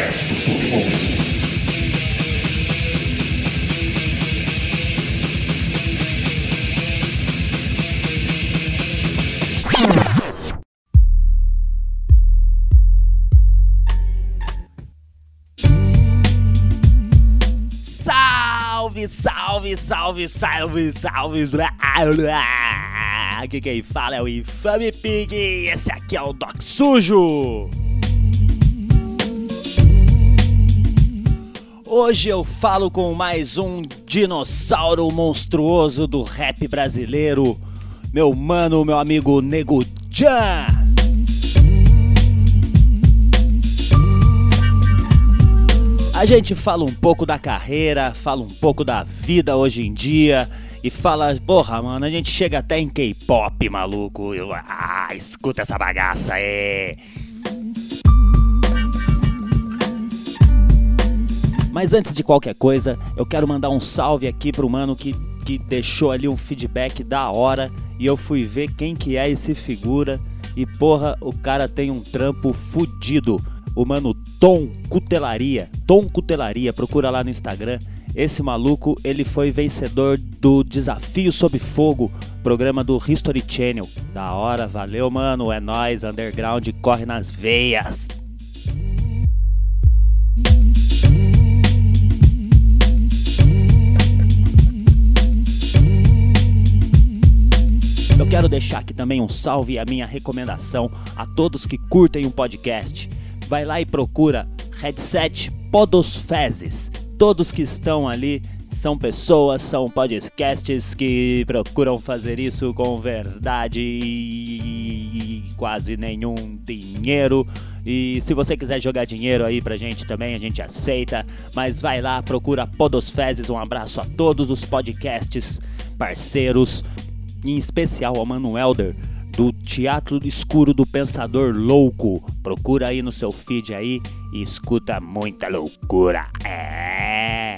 podcast do Submundo. Salve, salve, salve, salve, salve. Aqui quem fala é o Infame Pig e esse aqui é o Doc Sujo. Hoje eu falo com mais um dinossauro monstruoso do rap brasileiro, meu mano, meu amigo Nego Jan. A gente fala um pouco da carreira, fala um pouco da vida hoje em dia e fala, porra, mano, a gente chega até em K-pop, maluco. Eu, ah, escuta essa bagaça aí. Mas antes de qualquer coisa, eu quero mandar um salve aqui pro mano que, que deixou ali um feedback da hora e eu fui ver quem que é esse figura e porra, o cara tem um trampo fudido o mano Tom Cutelaria. Tom Cutelaria, procura lá no Instagram. Esse maluco, ele foi vencedor do Desafio Sob Fogo, programa do History Channel. Da hora, valeu, mano. É nós, underground corre nas veias. Quero deixar aqui também um salve e a minha recomendação a todos que curtem um podcast vai lá e procura Headset Podosfezes. Todos que estão ali são pessoas, são podcasts que procuram fazer isso com verdade e quase nenhum dinheiro. E se você quiser jogar dinheiro aí pra gente também, a gente aceita. Mas vai lá, procura Podosfezes. Um abraço a todos os podcasts parceiros, em especial ao Mano Elder do Teatro Escuro do Pensador Louco. Procura aí no seu feed aí e escuta muita loucura. É.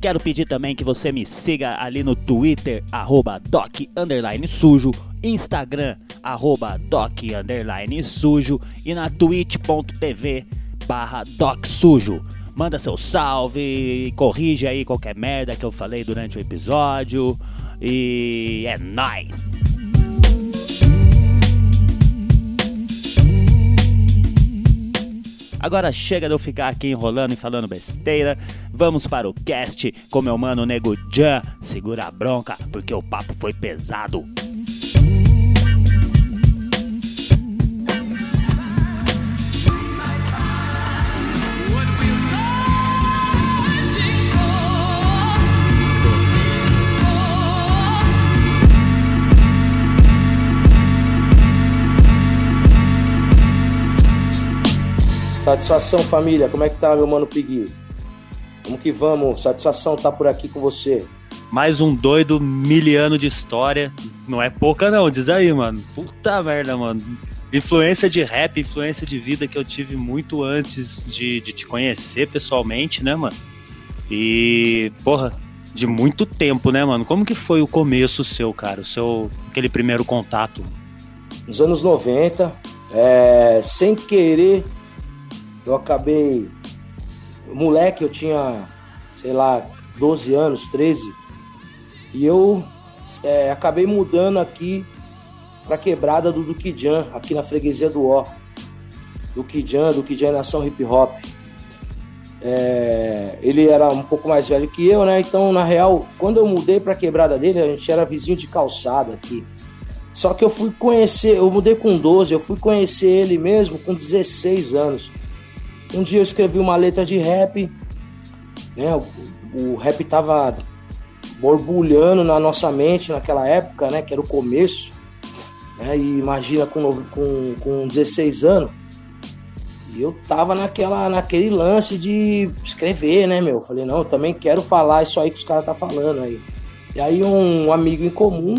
Quero pedir também que você me siga ali no Twitter, arroba doc, sujo, Instagram, arroba doc, sujo e na twitch.tv barra doc sujo. Manda seu salve, corrige aí qualquer merda que eu falei durante o episódio e é nóis! Agora chega de eu ficar aqui enrolando e falando besteira. Vamos para o cast com meu mano Nego Jan. Segura a bronca, porque o papo foi pesado. Satisfação, família. Como é que tá, meu mano Pigui? Como que vamos? Satisfação tá por aqui com você. Mais um doido miliano de história. Não é pouca, não. Diz aí, mano. Puta merda, mano. Influência de rap, influência de vida que eu tive muito antes de, de te conhecer pessoalmente, né, mano? E, porra, de muito tempo, né, mano? Como que foi o começo seu, cara? O seu, aquele primeiro contato? Nos anos 90, é, sem querer, eu acabei. Moleque, eu tinha, sei lá, 12 anos, 13. E eu é, acabei mudando aqui pra quebrada do Duquijan, aqui na freguesia do Ó. Duquijan, Duquijan é Nação Hip Hop. É, ele era um pouco mais velho que eu, né? Então, na real, quando eu mudei pra quebrada dele, a gente era vizinho de calçada aqui. Só que eu fui conhecer, eu mudei com 12, eu fui conhecer ele mesmo com 16 anos. Um dia eu escrevi uma letra de rap, né? O, o rap tava borbulhando na nossa mente naquela época, né? Que era o começo. Né? E imagina com, com, com 16 anos. E eu tava naquela, naquele lance de escrever, né, meu? Falei, não, eu também quero falar isso aí que os caras tá falando aí. E aí um amigo em comum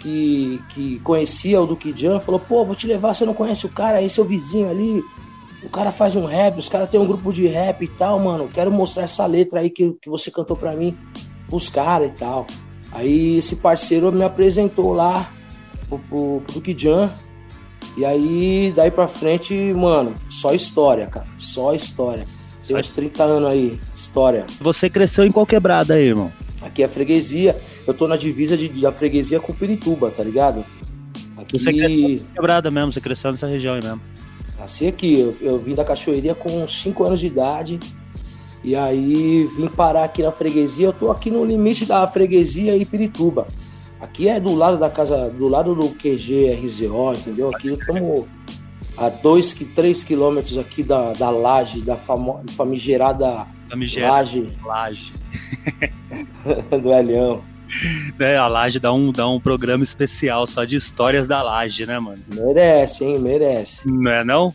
que, que conhecia o Duque Jan falou, pô, vou te levar, você não conhece o cara aí, seu vizinho ali, o cara faz um rap, os caras têm um grupo de rap e tal, mano. Quero mostrar essa letra aí que, que você cantou pra mim pros caras e tal. Aí esse parceiro me apresentou lá pro, pro, pro Duque Jan. E aí, daí pra frente, mano, só história, cara. Só história. Tem uns 30 anos aí, história. Você cresceu em qual quebrada aí, irmão? Aqui é freguesia. Eu tô na divisa de, da freguesia com Pirituba, tá ligado? Aqui... Você cresceu quebrada mesmo, você cresceu nessa região aí mesmo. Nasci aqui, eu, eu vim da Cachoeirinha com 5 anos de idade. E aí vim parar aqui na freguesia. Eu tô aqui no limite da freguesia e Pirituba. Aqui é do lado da casa, do lado do QG RZO, entendeu? Aqui estamos a 2, 3 quilômetros aqui da, da laje, da famo, famigerada, famigerada laje. Laje. do Elião. né, a Laje dá um, dá um programa especial só de histórias da Laje, né, mano? Merece, hein? Merece. Não é não?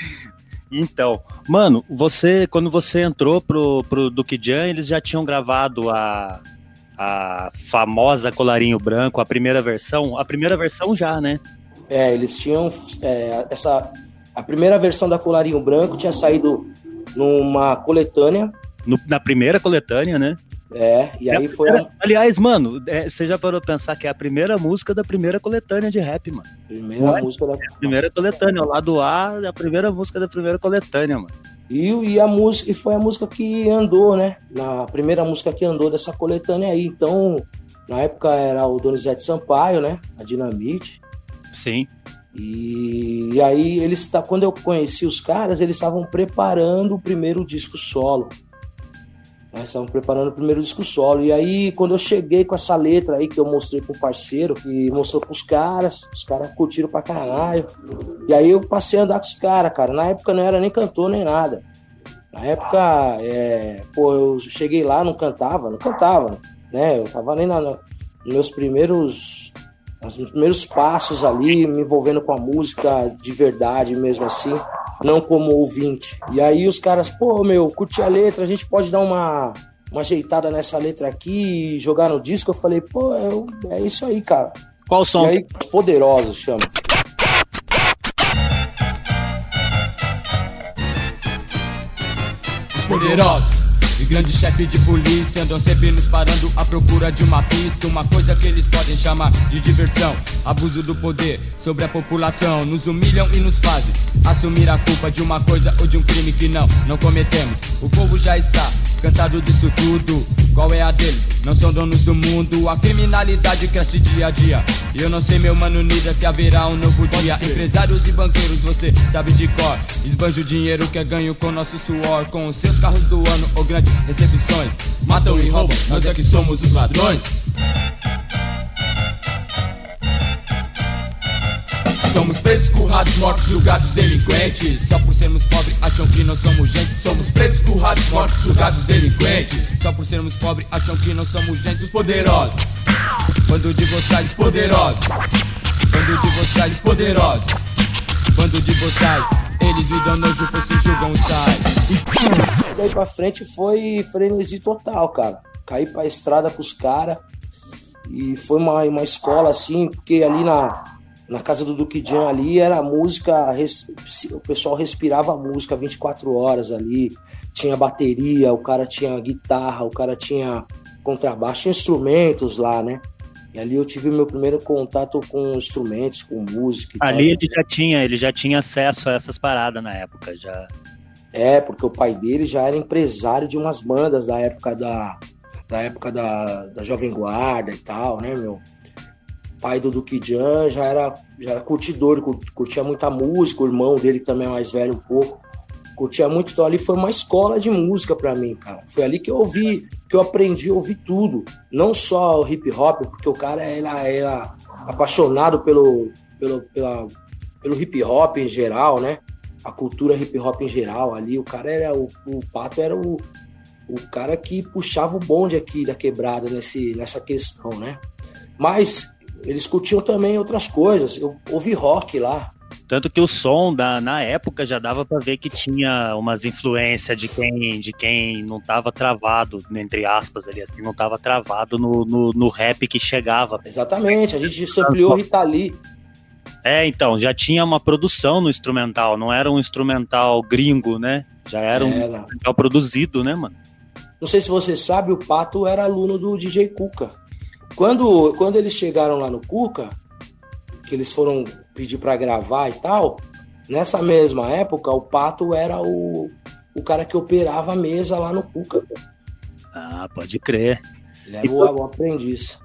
então, mano, você, quando você entrou pro, pro Duque Jan, eles já tinham gravado a, a famosa Colarinho Branco, a primeira versão? A primeira versão já, né? É, eles tinham é, essa... A primeira versão da Colarinho Branco tinha saído numa coletânea. No, na primeira coletânea, né? É, e aí foi. Aliás, mano, é, você já parou pra pensar que é a primeira música da primeira coletânea de rap, mano. Primeira música da. É primeira coletânea, o lado A é a primeira música da primeira coletânea, mano. E, e a música e foi a música que andou, né? Na primeira música que andou dessa coletânea aí. Então, na época era o Donizete Sampaio, né? A Dinamite. Sim. E, e aí eles quando eu conheci os caras, eles estavam preparando o primeiro disco solo. Nós estávamos preparando o primeiro disco solo. E aí, quando eu cheguei com essa letra aí que eu mostrei pro parceiro, e mostrou pros caras, os caras curtiram pra caralho. E aí eu passei a andar com os caras, cara. Na época não era nem cantor nem nada. Na época, é, pô, eu cheguei lá, não cantava, não cantava, né? Eu tava nem na, nos meus primeiros os primeiros passos ali, me envolvendo com a música de verdade mesmo assim não como ouvinte. E aí os caras, pô, meu, curti a letra, a gente pode dar uma, uma ajeitada nessa letra aqui e jogar no disco. Eu falei, pô, é, é isso aí, cara. Qual som? E aí, Poderoso chama. Os poderosos grande chefe de polícia andam sempre nos parando à procura de uma pista. Uma coisa que eles podem chamar de diversão. Abuso do poder sobre a população. Nos humilham e nos fazem assumir a culpa de uma coisa ou de um crime que não, não cometemos. O povo já está cansado disso tudo. Qual é a deles? Não são donos do mundo. A criminalidade cresce dia a dia. E eu não sei, meu mano Nida, se haverá um novo dia. Empresários e banqueiros, você sabe de cor. Esbanja o dinheiro que é ganho com nosso suor. Com os seus carros do ano ou grandes recepções. Matam e roubam, nós é que somos os ladrões. Somos presos, currados, mortos, julgados, delinquentes. Só por sermos pobres, acham que não somos gente. Somos presos, currados, mortos, julgados, delinquentes. Só por sermos pobres, acham que não somos gente. Os poderosos, bando de vocês poderosos. Bando de vocês poderosos. Bando de vocês, eles me dão nojo, pois se julgam os tais. Daí pra frente foi frenesi total, cara. Caí pra estrada com os caras. E foi uma, uma escola assim, porque ali na, na casa do Duque Jan ali era música, o pessoal respirava a música 24 horas ali, tinha bateria, o cara tinha guitarra, o cara tinha contrabaixo, instrumentos lá, né? E ali eu tive meu primeiro contato com instrumentos, com música. Ali ele já tinha, ele já tinha acesso a essas paradas na época, já. É, porque o pai dele já era empresário de umas bandas da época da, da época da, da Jovem Guarda e tal, né, meu? pai do Duque Jan já era, já era curtidor, curtia muita música, o irmão dele também é mais velho um pouco, curtia muito, então ali foi uma escola de música para mim, cara. Foi ali que eu ouvi, que eu aprendi a ouvir tudo, não só o hip hop, porque o cara era, era apaixonado pelo, pelo, pela, pelo hip hop em geral, né? A cultura hip hop em geral ali, o cara era, o, o Pato era o, o cara que puxava o bonde aqui da quebrada nesse, nessa questão, né? Mas eles curtiam também outras coisas. Eu ouvi rock lá. Tanto que o som da, na época já dava para ver que tinha umas influências de quem, de quem não tava travado, entre aspas, ali, assim, não tava travado no, no, no rap que chegava. Exatamente, a gente ampliou Rita Lee. É, então, já tinha uma produção no instrumental, não era um instrumental gringo, né? Já era, era. um instrumental produzido, né, mano? Não sei se você sabe, o Pato era aluno do DJ Cuca. Quando, quando eles chegaram lá no Cuca, que eles foram pedir para gravar e tal, nessa mesma época, o Pato era o, o cara que operava a mesa lá no Cuca. Ah, pode crer. Ele era o, o aprendiz.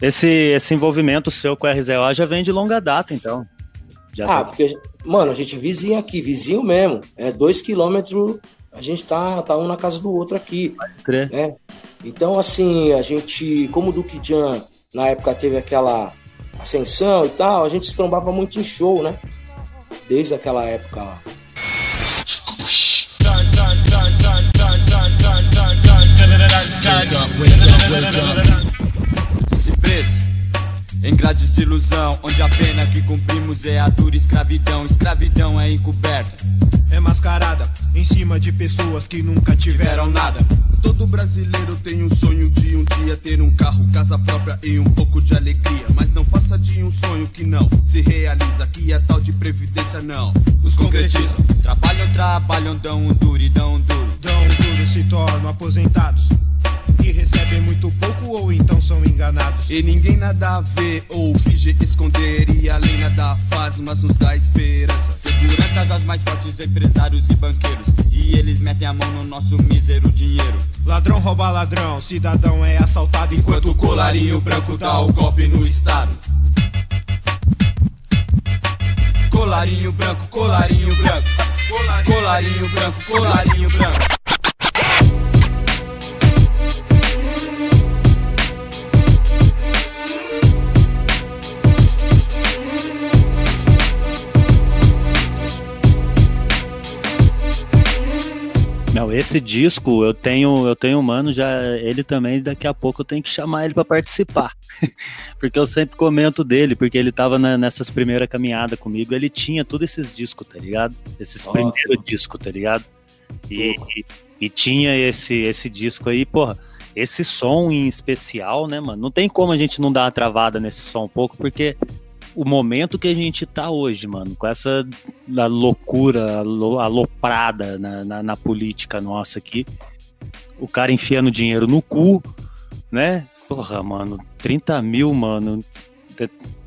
Esse, esse envolvimento seu com a RZO já vem de longa data, então. Já ah, porque, mano, a gente é vizinho aqui, vizinho mesmo. É dois quilômetros, a gente tá, tá um na casa do outro aqui. Pode crer. Né? Então, assim, a gente, como o Duque Jan, na época teve aquela ascensão e tal, a gente se trombava muito em show, né? Desde aquela época lá. Se preso em grades de ilusão, onde a pena que cumprimos é a dura escravidão. Escravidão é encoberta, é mascarada em cima de pessoas que nunca tiveram nada. Todo brasileiro tem um sonho de um dia ter um carro, casa própria e um pouco de alegria. Mas não passa de um sonho que não se realiza, que é tal de previdência não os concretizam. Trabalham, trabalham, dão um duro e dão um duro. Dão um duro, se tornam aposentados que recebem muito pouco ou então são enganados. E ninguém nada vê ou finge esconder e a lei nada faz, mas nos dá esperança. Seguranças aos mais fortes empresários e banqueiros e eles metem a mão no nosso mísero dinheiro. Ladrão rouba ladrão, cidadão é assaltado enquanto o colarinho branco dá o golpe no estado. Colarinho branco, colarinho branco, colarinho branco, colarinho branco. Não, esse disco eu tenho, eu tenho mano já, ele também daqui a pouco eu tenho que chamar ele para participar. porque eu sempre comento dele, porque ele tava na, nessas primeiras caminhadas comigo, ele tinha todos esses discos, tá ligado? Esses primeiros discos, tá ligado? E, e, e, tinha esse esse disco aí, porra, esse som em especial, né, mano? Não tem como a gente não dar uma travada nesse som um pouco, porque o momento que a gente tá hoje, mano, com essa loucura, aloprada na, na, na política nossa aqui, o cara enfiando dinheiro no cu, né? Porra, mano, 30 mil, mano,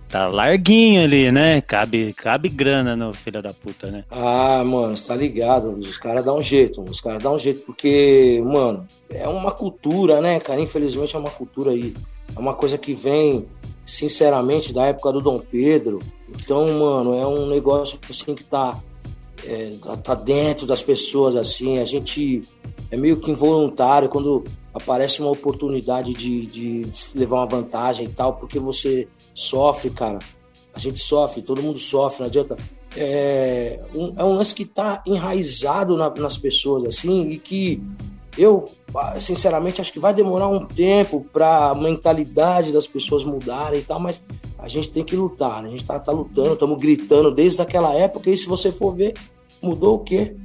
tá larguinho ali, né? Cabe, cabe grana no filho da puta, né? Ah, mano, você tá ligado? Os caras dão um jeito, os caras dão um jeito, porque, mano, é uma cultura, né, cara? Infelizmente é uma cultura aí. É uma coisa que vem sinceramente, da época do Dom Pedro. Então, mano, é um negócio assim que tá, é, tá, tá dentro das pessoas, assim. A gente é meio que involuntário quando aparece uma oportunidade de, de levar uma vantagem e tal, porque você sofre, cara. A gente sofre, todo mundo sofre, não adianta. É um, é um lance que tá enraizado na, nas pessoas, assim, e que eu, sinceramente, acho que vai demorar um tempo para a mentalidade das pessoas mudarem e tal, mas a gente tem que lutar. Né? A gente tá, tá lutando, estamos gritando desde aquela época, e se você for ver, mudou o quê?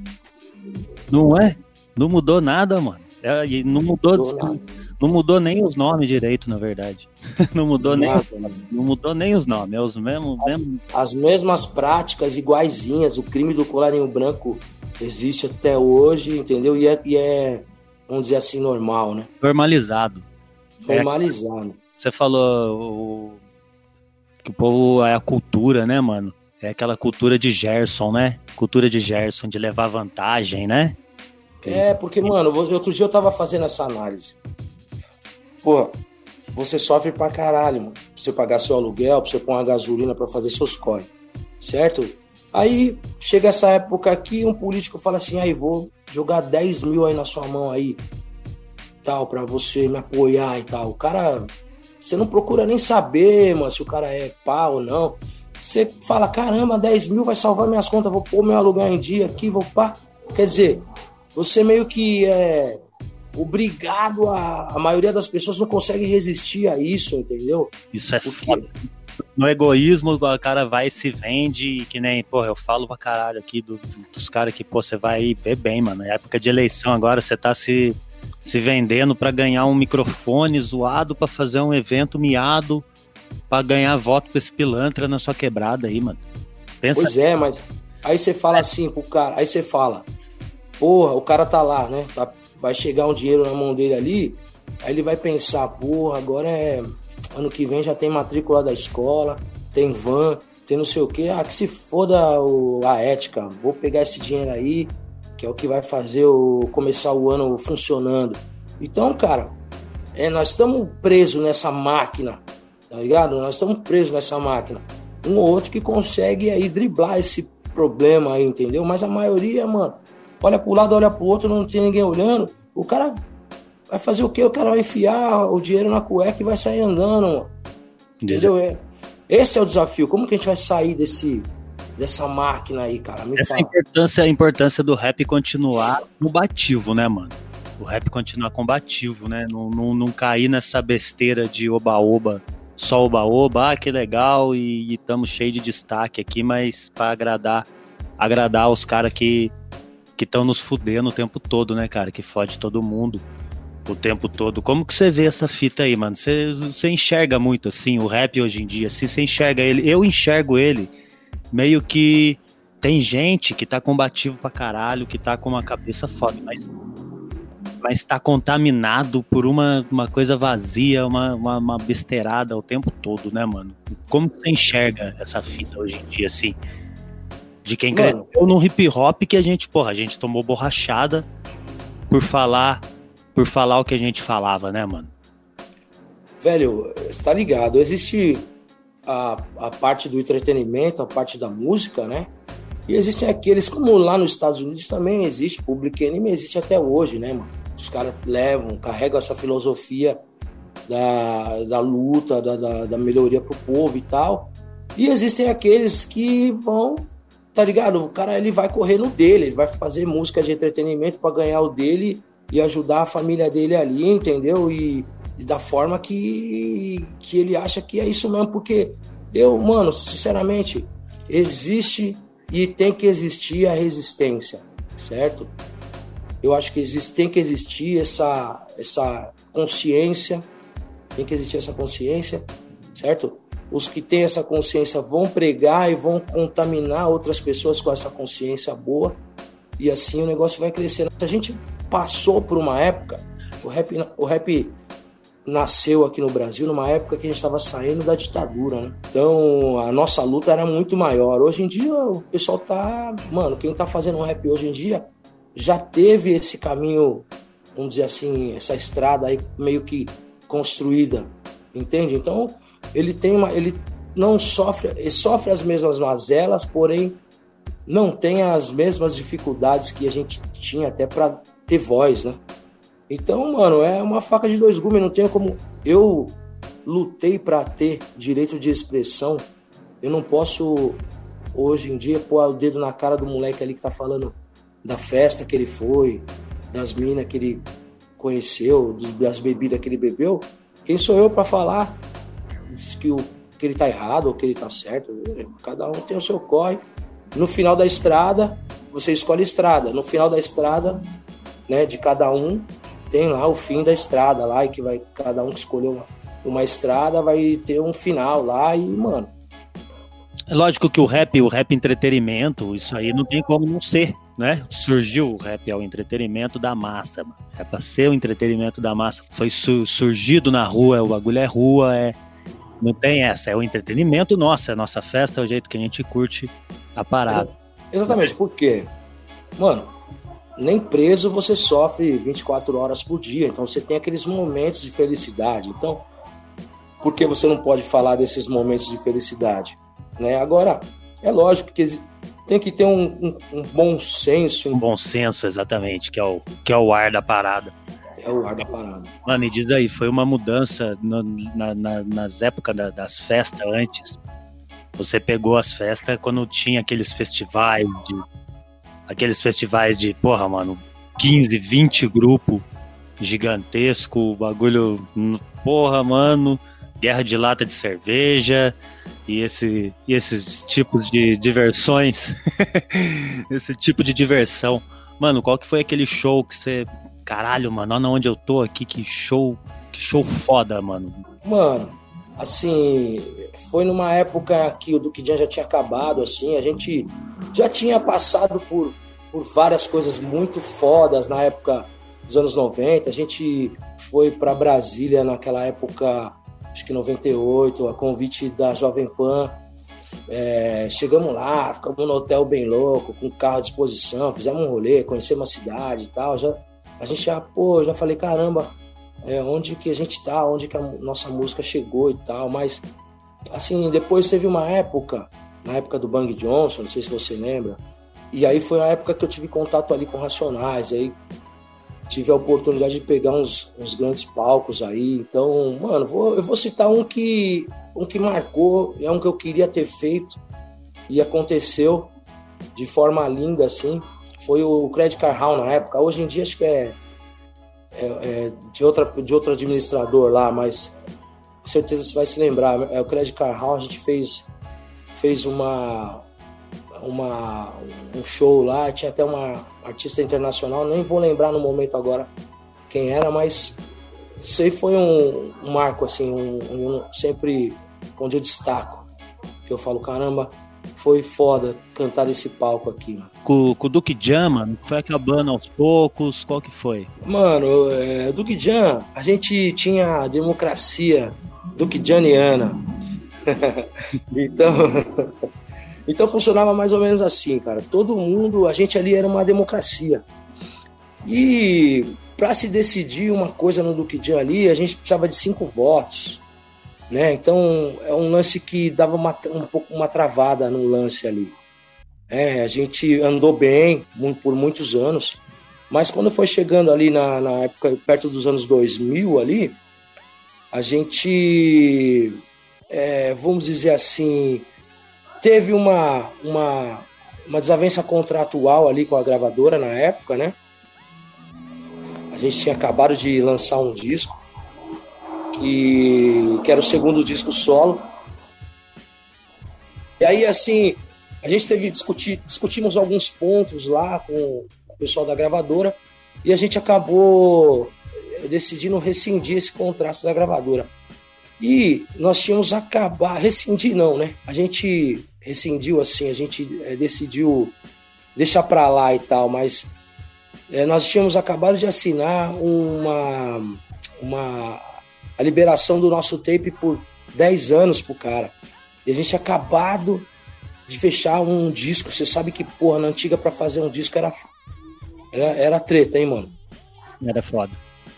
Não é? Não mudou nada, mano. É, não mudou, não mudou, não mudou nem os nomes direito, na verdade. Não mudou nada, nem, não mudou nem os nomes, é os mesmos, as, mesmo... as mesmas práticas iguaizinhas. O crime do colarinho branco existe até hoje, entendeu? E é, e é vamos dizer assim, normal, né? Normalizado. Normalizado. É, você falou o, que o povo é a cultura, né, mano? É aquela cultura de Gerson, né? Cultura de Gerson, de levar vantagem, né? É, porque, mano, outro dia eu tava fazendo essa análise. Pô, você sofre pra caralho, mano. Pra você pagar seu aluguel, pra você pôr uma gasolina pra fazer seus corre. Certo? Aí chega essa época aqui, um político fala assim: aí vou jogar 10 mil aí na sua mão aí, tal, para você me apoiar e tal. O cara, você não procura nem saber, mano, se o cara é pá ou não. Você fala: caramba, 10 mil vai salvar minhas contas, vou pôr meu aluguel em dia aqui, vou pá. Quer dizer, você meio que é obrigado a. A maioria das pessoas não consegue resistir a isso, entendeu? Isso é Porque... foda no egoísmo, o cara vai e se vende, que nem, pô, eu falo pra caralho aqui do, dos caras que, pô, você vai ver bem, mano. Na época de eleição agora, você tá se, se vendendo para ganhar um microfone zoado para fazer um evento miado pra ganhar voto com esse pilantra na sua quebrada aí, mano. Pensa pois é, mas aí você fala assim pro cara, aí você fala, porra, o cara tá lá, né? Tá, vai chegar um dinheiro na mão dele ali, aí ele vai pensar, porra, agora é. Ano que vem já tem matrícula da escola, tem van, tem não sei o que. Ah, que se foda o, a ética, vou pegar esse dinheiro aí, que é o que vai fazer o, começar o ano funcionando. Então, cara, é, nós estamos presos nessa máquina, tá ligado? Nós estamos presos nessa máquina. Um ou outro que consegue aí driblar esse problema aí, entendeu? Mas a maioria, mano, olha pro lado, olha pro outro, não tem ninguém olhando. O cara vai fazer o quê? O cara vai enfiar o dinheiro na cueca e vai sair andando, mano. Entendeu? É, esse é o desafio. Como que a gente vai sair desse, dessa máquina aí, cara? Me Essa fala. importância, a importância do rap continuar combativo, né, mano? O rap continuar combativo, né? Não, não, não cair nessa besteira de oba-oba, só oba-oba, ah, que legal, e estamos cheio de destaque aqui, mas para agradar agradar os caras que que estão nos fudendo o tempo todo, né, cara? Que fode todo mundo o tempo todo. Como que você vê essa fita aí, mano? Você, você enxerga muito, assim, o rap hoje em dia? Se você enxerga ele, eu enxergo ele meio que tem gente que tá combativo pra caralho, que tá com uma cabeça foda, mas mas tá contaminado por uma, uma coisa vazia, uma, uma, uma besteirada o tempo todo, né, mano? Como você enxerga essa fita hoje em dia, assim? De quem cresceu no hip hop que a gente, porra, a gente tomou borrachada por falar por falar o que a gente falava, né, mano? Velho, tá ligado? Existe a, a parte do entretenimento, a parte da música, né? E existem aqueles, como lá nos Estados Unidos também existe, Public Enemy existe até hoje, né, mano? Os caras levam, carregam essa filosofia da, da luta, da, da, da melhoria pro povo e tal. E existem aqueles que vão, tá ligado? O cara ele vai correr no dele, ele vai fazer música de entretenimento para ganhar o dele e ajudar a família dele ali, entendeu? E, e, da forma que, que ele acha que é isso mesmo, porque eu, mano, sinceramente, existe e tem que existir a resistência, certo? Eu acho que existe, tem que existir essa, essa consciência, tem que existir essa consciência, certo? Os que têm essa consciência vão pregar e vão contaminar outras pessoas com essa consciência boa, e assim o negócio vai crescendo. Se a gente passou por uma época, o rap, o rap nasceu aqui no Brasil numa época que a gente estava saindo da ditadura, né? Então a nossa luta era muito maior. Hoje em dia o pessoal tá, mano, quem tá fazendo rap hoje em dia já teve esse caminho, vamos dizer assim, essa estrada aí meio que construída, entende? Então ele tem uma, ele não sofre, ele sofre as mesmas mazelas, porém não tem as mesmas dificuldades que a gente tinha até para ter voz, né? Então, mano, é uma faca de dois gumes, não tem como. Eu lutei para ter direito de expressão. Eu não posso, hoje em dia, pôr o dedo na cara do moleque ali que tá falando da festa que ele foi, das minas que ele conheceu, das bebidas que ele bebeu. Quem sou eu para falar que, o, que ele tá errado ou que ele tá certo? Cada um tem o seu corre. No final da estrada, você escolhe estrada. No final da estrada, né, de cada um, tem lá o fim da estrada lá, e que vai, cada um que escolheu uma, uma estrada vai ter um final lá e, mano. É lógico que o rap, o rap entretenimento, isso aí não tem como não ser, né? Surgiu o rap ao entretenimento da massa, mano. É pra ser o entretenimento da massa. Foi su surgido na rua, o bagulho é rua, é. Não tem essa, é o entretenimento nosso, é a nossa festa, é o jeito que a gente curte a parada. Exatamente, por quê? Mano, nem preso você sofre 24 horas por dia, então você tem aqueles momentos de felicidade. Então, por que você não pode falar desses momentos de felicidade? Né? Agora, é lógico que tem que ter um, um, um bom senso. Um bom senso, exatamente, que é, o, que é o ar da parada. É o ar da parada. Mano, e diz aí, foi uma mudança no, na, na, nas épocas da, das festas antes. Você pegou as festas quando tinha aqueles festivais de aqueles festivais de, porra, mano, 15, 20 grupo gigantesco, bagulho, porra, mano, guerra de lata de cerveja e, esse, e esses tipos de diversões, esse tipo de diversão. Mano, qual que foi aquele show que você, caralho, mano, olha onde eu tô aqui, que show, que show foda, mano. Mano, assim, foi numa época que o Duque Jan já tinha acabado, assim, a gente já tinha passado por, por várias coisas muito fodas na época dos anos 90. A gente foi para Brasília naquela época, acho que 98, a convite da Jovem Pan. É, chegamos lá, ficamos no hotel bem louco, com carro à disposição, fizemos um rolê, conhecemos a cidade e tal. Já, a gente já, pô, já falei, caramba, é, onde que a gente tá, onde que a nossa música chegou e tal, mas assim, depois teve uma época, na época do Bang Johnson, não sei se você lembra, e aí foi a época que eu tive contato ali com Racionais, aí tive a oportunidade de pegar uns, uns grandes palcos aí, então, mano, vou, eu vou citar um que, um que marcou, é um que eu queria ter feito, e aconteceu de forma linda, assim, foi o Credit Car Hall na época, hoje em dia acho que é é, é, de, outra, de outro administrador lá, mas com certeza você vai se lembrar. É o Credit Car Hall, a gente fez, fez uma, uma, um show lá, tinha até uma artista internacional, nem vou lembrar no momento agora quem era, mas isso aí foi um, um marco, assim, um, um, sempre onde eu destaco. Que eu falo, caramba, foi foda cantar esse palco aqui. Com, com o Duke Jam, mano, foi acabando aos poucos, qual que foi? Mano, é, Duke Jam, a gente tinha a democracia Duke Janiana. então, então funcionava mais ou menos assim, cara. Todo mundo, a gente ali era uma democracia. E para se decidir uma coisa no Duque Jam ali, a gente precisava de cinco votos. Né? Então é um lance que dava uma, um pouco uma travada no lance ali. É, a gente andou bem por muitos anos, mas quando foi chegando ali na, na época, perto dos anos 2000 ali, a gente, é, vamos dizer assim, teve uma, uma, uma desavença contratual ali com a gravadora na época, né? A gente tinha acabado de lançar um disco que, que era o segundo disco solo. E aí, assim, a gente teve discutir, discutimos alguns pontos lá com o pessoal da gravadora e a gente acabou eh, decidindo rescindir esse contrato da gravadora. E nós tínhamos acabar, rescindir não, né? A gente rescindiu assim, a gente é, decidiu deixar para lá e tal, mas é, nós tínhamos acabado de assinar uma, uma a liberação do nosso tape por 10 anos pro cara. E a gente tinha acabado de fechar um disco. Você sabe que, porra, na antiga para fazer um disco era, era, era treta, hein, mano? Era foda.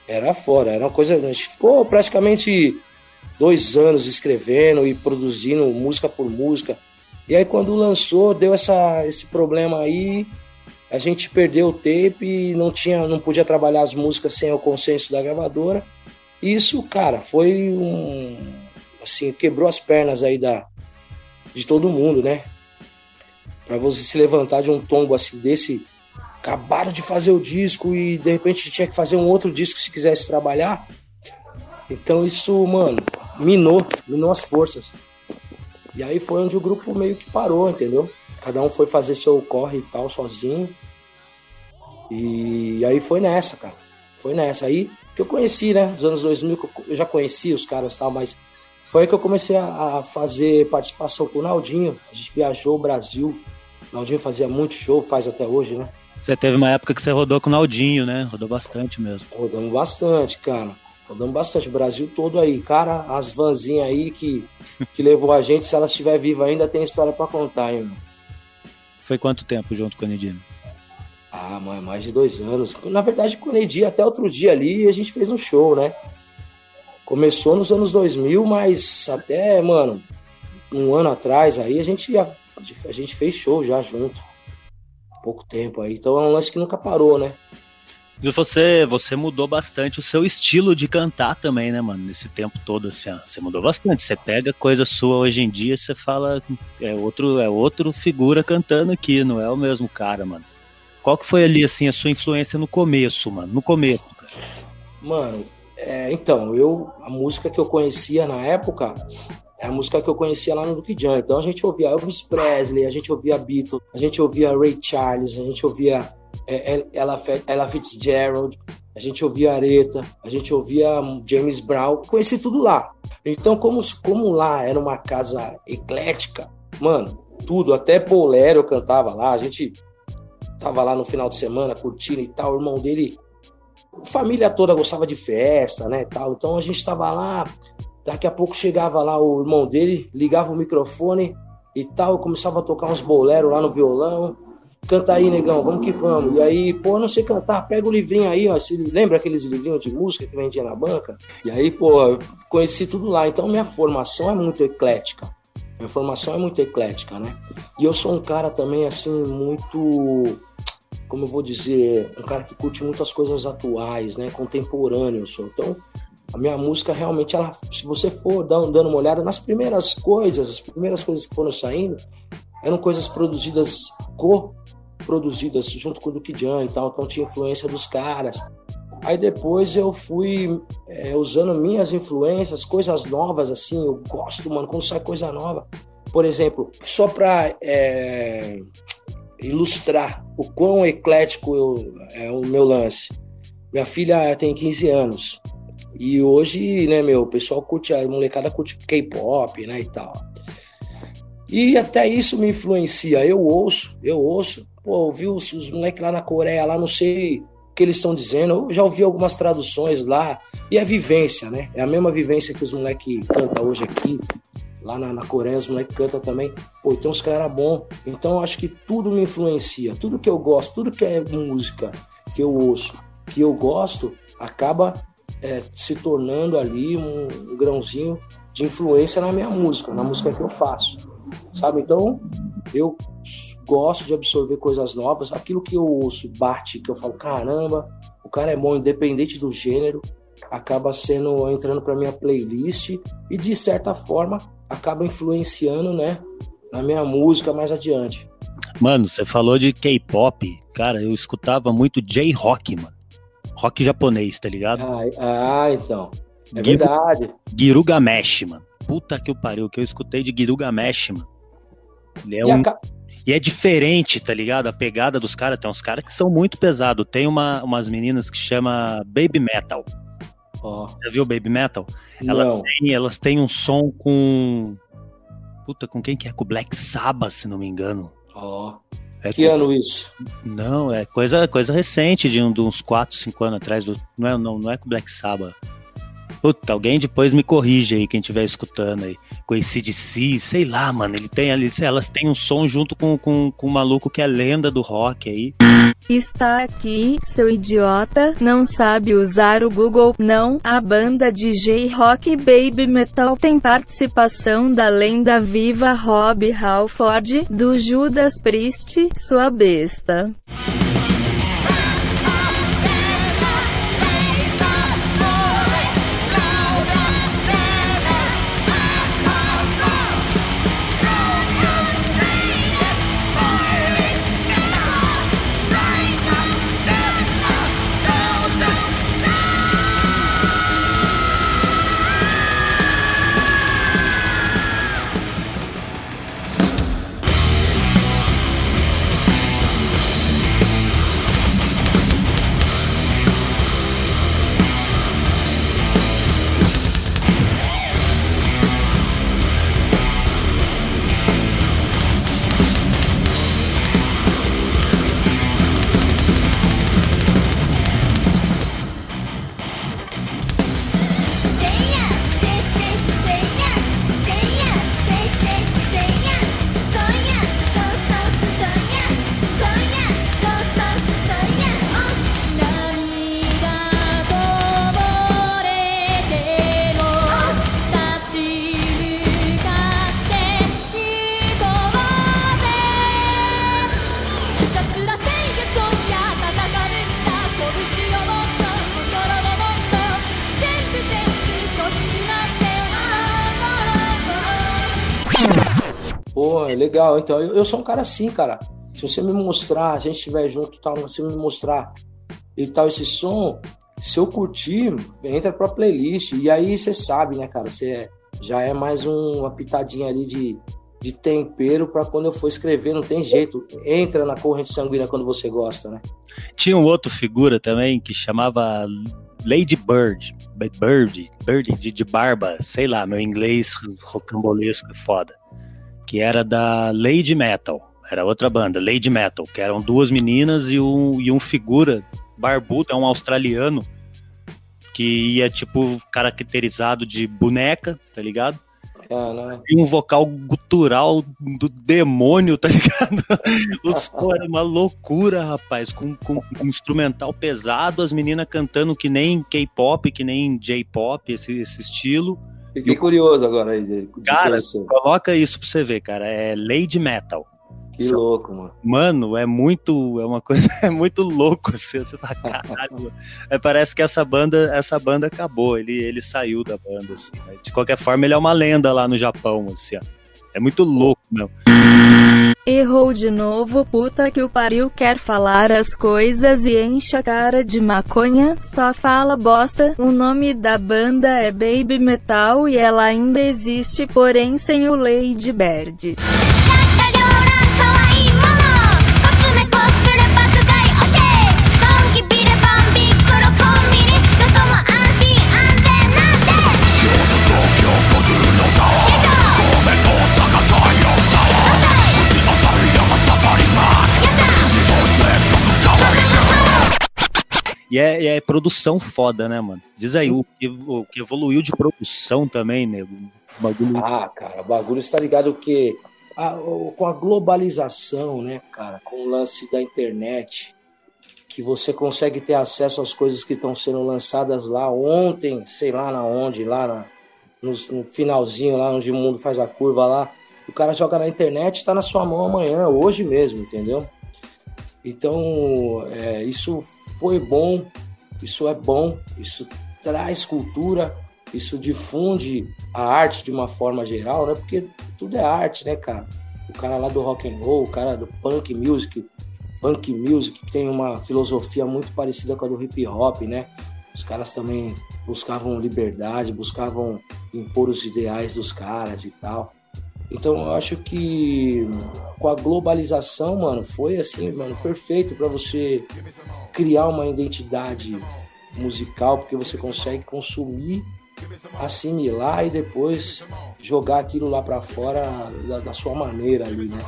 Era foda, era uma coisa. A gente ficou praticamente dois anos escrevendo e produzindo música por música. E aí quando lançou, deu essa, esse problema aí, a gente perdeu o tape e não tinha, não podia trabalhar as músicas sem o consenso da gravadora. Isso, cara, foi um. Assim, quebrou as pernas aí da, de todo mundo, né? Pra você se levantar de um tombo assim desse. Acabaram de fazer o disco e de repente tinha que fazer um outro disco se quisesse trabalhar. Então isso, mano, minou, minou as forças. E aí foi onde o grupo meio que parou, entendeu? Cada um foi fazer seu corre e tal, sozinho. E aí foi nessa, cara. Foi nessa. Aí que eu conheci, né? Nos anos 2000, eu já conhecia os caras e tal, mas foi aí que eu comecei a, fazer participação com o Naldinho. A gente viajou o Brasil. O Naldinho fazia muito show, faz até hoje, né? Você teve uma época que você rodou com o Naldinho, né? Rodou bastante mesmo. Rodamos bastante, cara. Rodamos bastante. O Brasil todo aí. Cara, as vanzinhas aí que, que levou a gente, se ela estiver viva ainda, tem história para contar, hein, mano. Foi quanto tempo junto com o Nidino? Ah, mais de dois anos. Na verdade, com o Neidi, até outro dia ali, a gente fez um show, né? Começou nos anos 2000, mas até, mano, um ano atrás aí, a gente, a, a gente fez show já junto. Pouco tempo aí. Então é um lance que nunca parou, né? E você, você mudou bastante o seu estilo de cantar também, né, mano? Nesse tempo todo, assim, ó, você mudou bastante. Você pega coisa sua hoje em dia, você fala é outro, é outro figura cantando aqui, não é o mesmo cara, mano. Qual que foi ali, assim, a sua influência no começo, mano? No começo, cara. Mano, é, então, eu, a música que eu conhecia na época é a música que eu conhecia lá no Duke Jam. Então a gente ouvia Elvis Presley, a gente ouvia Beatles, a gente ouvia Ray Charles, a gente ouvia é, Ella, Ella Fitzgerald. a gente ouvia Areta, a gente ouvia James Brown, conheci tudo lá. Então, como, como lá era uma casa eclética, mano, tudo, até bolero eu cantava lá, a gente tava lá no final de semana curtindo e tal, o irmão dele, a família toda gostava de festa, né, tal, então a gente tava lá, daqui a pouco chegava lá o irmão dele, ligava o microfone e tal, começava a tocar uns boleros lá no violão, canta aí, negão, vamos que vamos. E aí, pô, não sei cantar, pega o livrinho aí, ó. Se, lembra aqueles livrinhos de música que vendia na banca? E aí, pô, conheci tudo lá. Então, minha formação é muito eclética. Minha formação é muito eclética, né? E eu sou um cara também, assim, muito. Como eu vou dizer? Um cara que curte muitas coisas atuais, né? Contemporâneo, eu sou. Então, a minha música realmente, ela, se você for dando uma olhada nas primeiras coisas, as primeiras coisas que foram saindo, eram coisas produzidas co produzidas junto com o Duke Jan e tal, então tinha influência dos caras. Aí depois eu fui é, usando minhas influências, coisas novas, assim, eu gosto, mano, quando sai coisa nova. Por exemplo, só para é, ilustrar o quão eclético eu, é o meu lance. Minha filha tem 15 anos. E hoje, né, meu, o pessoal curte, a molecada curte K-pop, né, e tal. E até isso me influencia. Eu ouço, eu ouço pô, ouvi os, os moleques lá na Coreia, lá não sei o que eles estão dizendo, eu já ouvi algumas traduções lá, e é vivência, né? É a mesma vivência que os moleques cantam hoje aqui, lá na, na Coreia, os moleques cantam também. Pô, os caras bom. Então acho que tudo me influencia, tudo que eu gosto, tudo que é música que eu ouço, que eu gosto, acaba é, se tornando ali um, um grãozinho de influência na minha música, na música que eu faço, sabe? Então eu gosto de absorver coisas novas. Aquilo que eu ouço bate, que eu falo, caramba, o cara é bom, independente do gênero, acaba sendo entrando para minha playlist e de certa forma acaba influenciando, né, na minha música mais adiante. Mano, você falou de K-pop, cara, eu escutava muito J-rock, mano. Rock japonês, tá ligado? Ah, ah então. É Giru, verdade. Girugamesh, mano. Puta que o pariu, que eu escutei de Girugamesh, mano. Ele é e um. A, e é diferente, tá ligado? A pegada dos caras. Tem uns caras que são muito pesados. Tem uma, umas meninas que chama Baby Metal. Oh. Já viu Baby Metal? Elas têm, elas têm um som com. Puta, com quem que é? Com Black Sabbath, se não me engano. Ó. Oh. É que ano isso? Não, é coisa, coisa recente, de, um, de uns 4, 5 anos atrás. Do, não, é, não, não é com Black Sabbath. Puta, alguém depois me corrige aí, quem estiver escutando aí. Com esse de si, sei lá, mano. Ele tem ali, elas têm um som junto com, com, com um maluco que é lenda do rock aí. Está aqui, seu idiota, não sabe usar o Google. Não, a banda de J-Rock Baby Metal tem participação da lenda viva Rob Halford, do Judas Priest, sua besta. Legal. Então, eu, eu sou um cara assim, cara. Se você me mostrar, a gente estiver junto tal, você me mostrar e tal, esse som, se eu curtir, entra pra playlist. E aí você sabe, né, cara? Você já é mais um, uma pitadinha ali de, de tempero para quando eu for escrever, não tem jeito. Entra na corrente sanguínea quando você gosta, né? Tinha um outro figura também que chamava Lady Bird. Bird, Bird de, de barba, sei lá, meu inglês rocambolesco é foda. Que era da Lady Metal. Era outra banda, Lady Metal, que eram duas meninas e um, e um figura barbudo, é um australiano, que ia, tipo, caracterizado de boneca, tá ligado? E um vocal gutural do demônio, tá ligado? Os era uma loucura, rapaz. Com, com, um instrumental pesado, as meninas cantando que nem K-pop, que nem J-pop, esse, esse estilo. Fiquei e, curioso agora aí. Cara, coloca isso pra você ver, cara. É Lady Metal. Que Só, louco, mano. Mano, é muito, é uma coisa, é muito louco, assim, você fala, caralho. é, parece que essa banda, essa banda acabou, ele, ele saiu da banda, assim. Né? De qualquer forma, ele é uma lenda lá no Japão, assim, ó. É muito louco, meu. Errou de novo, puta que o pariu quer falar as coisas e enche a cara de maconha, só fala bosta. O nome da banda é Baby Metal e ela ainda existe, porém sem o Lady Bird. E é, é, produção foda, né, mano? Diz aí, o que, o que evoluiu de produção também, nego. Né? Bagulho... Ah, cara, o bagulho está ligado que a, com a globalização, né, cara, com o lance da internet, que você consegue ter acesso às coisas que estão sendo lançadas lá ontem, sei lá na onde, lá na, no, no, finalzinho, lá onde o mundo faz a curva lá. O cara joga na internet, está na sua mão amanhã, hoje mesmo, entendeu? Então, é, isso foi bom, isso é bom, isso traz cultura, isso difunde a arte de uma forma geral, né? Porque tudo é arte, né, cara? O cara lá do rock and roll, o cara do punk music, punk music que tem uma filosofia muito parecida com a do hip hop, né? Os caras também buscavam liberdade, buscavam impor os ideais dos caras e tal. Então eu acho que com a globalização, mano, foi assim, mano, perfeito para você criar uma identidade musical, porque você consegue consumir, assimilar e depois jogar aquilo lá para fora da, da, sua maneira ali, né?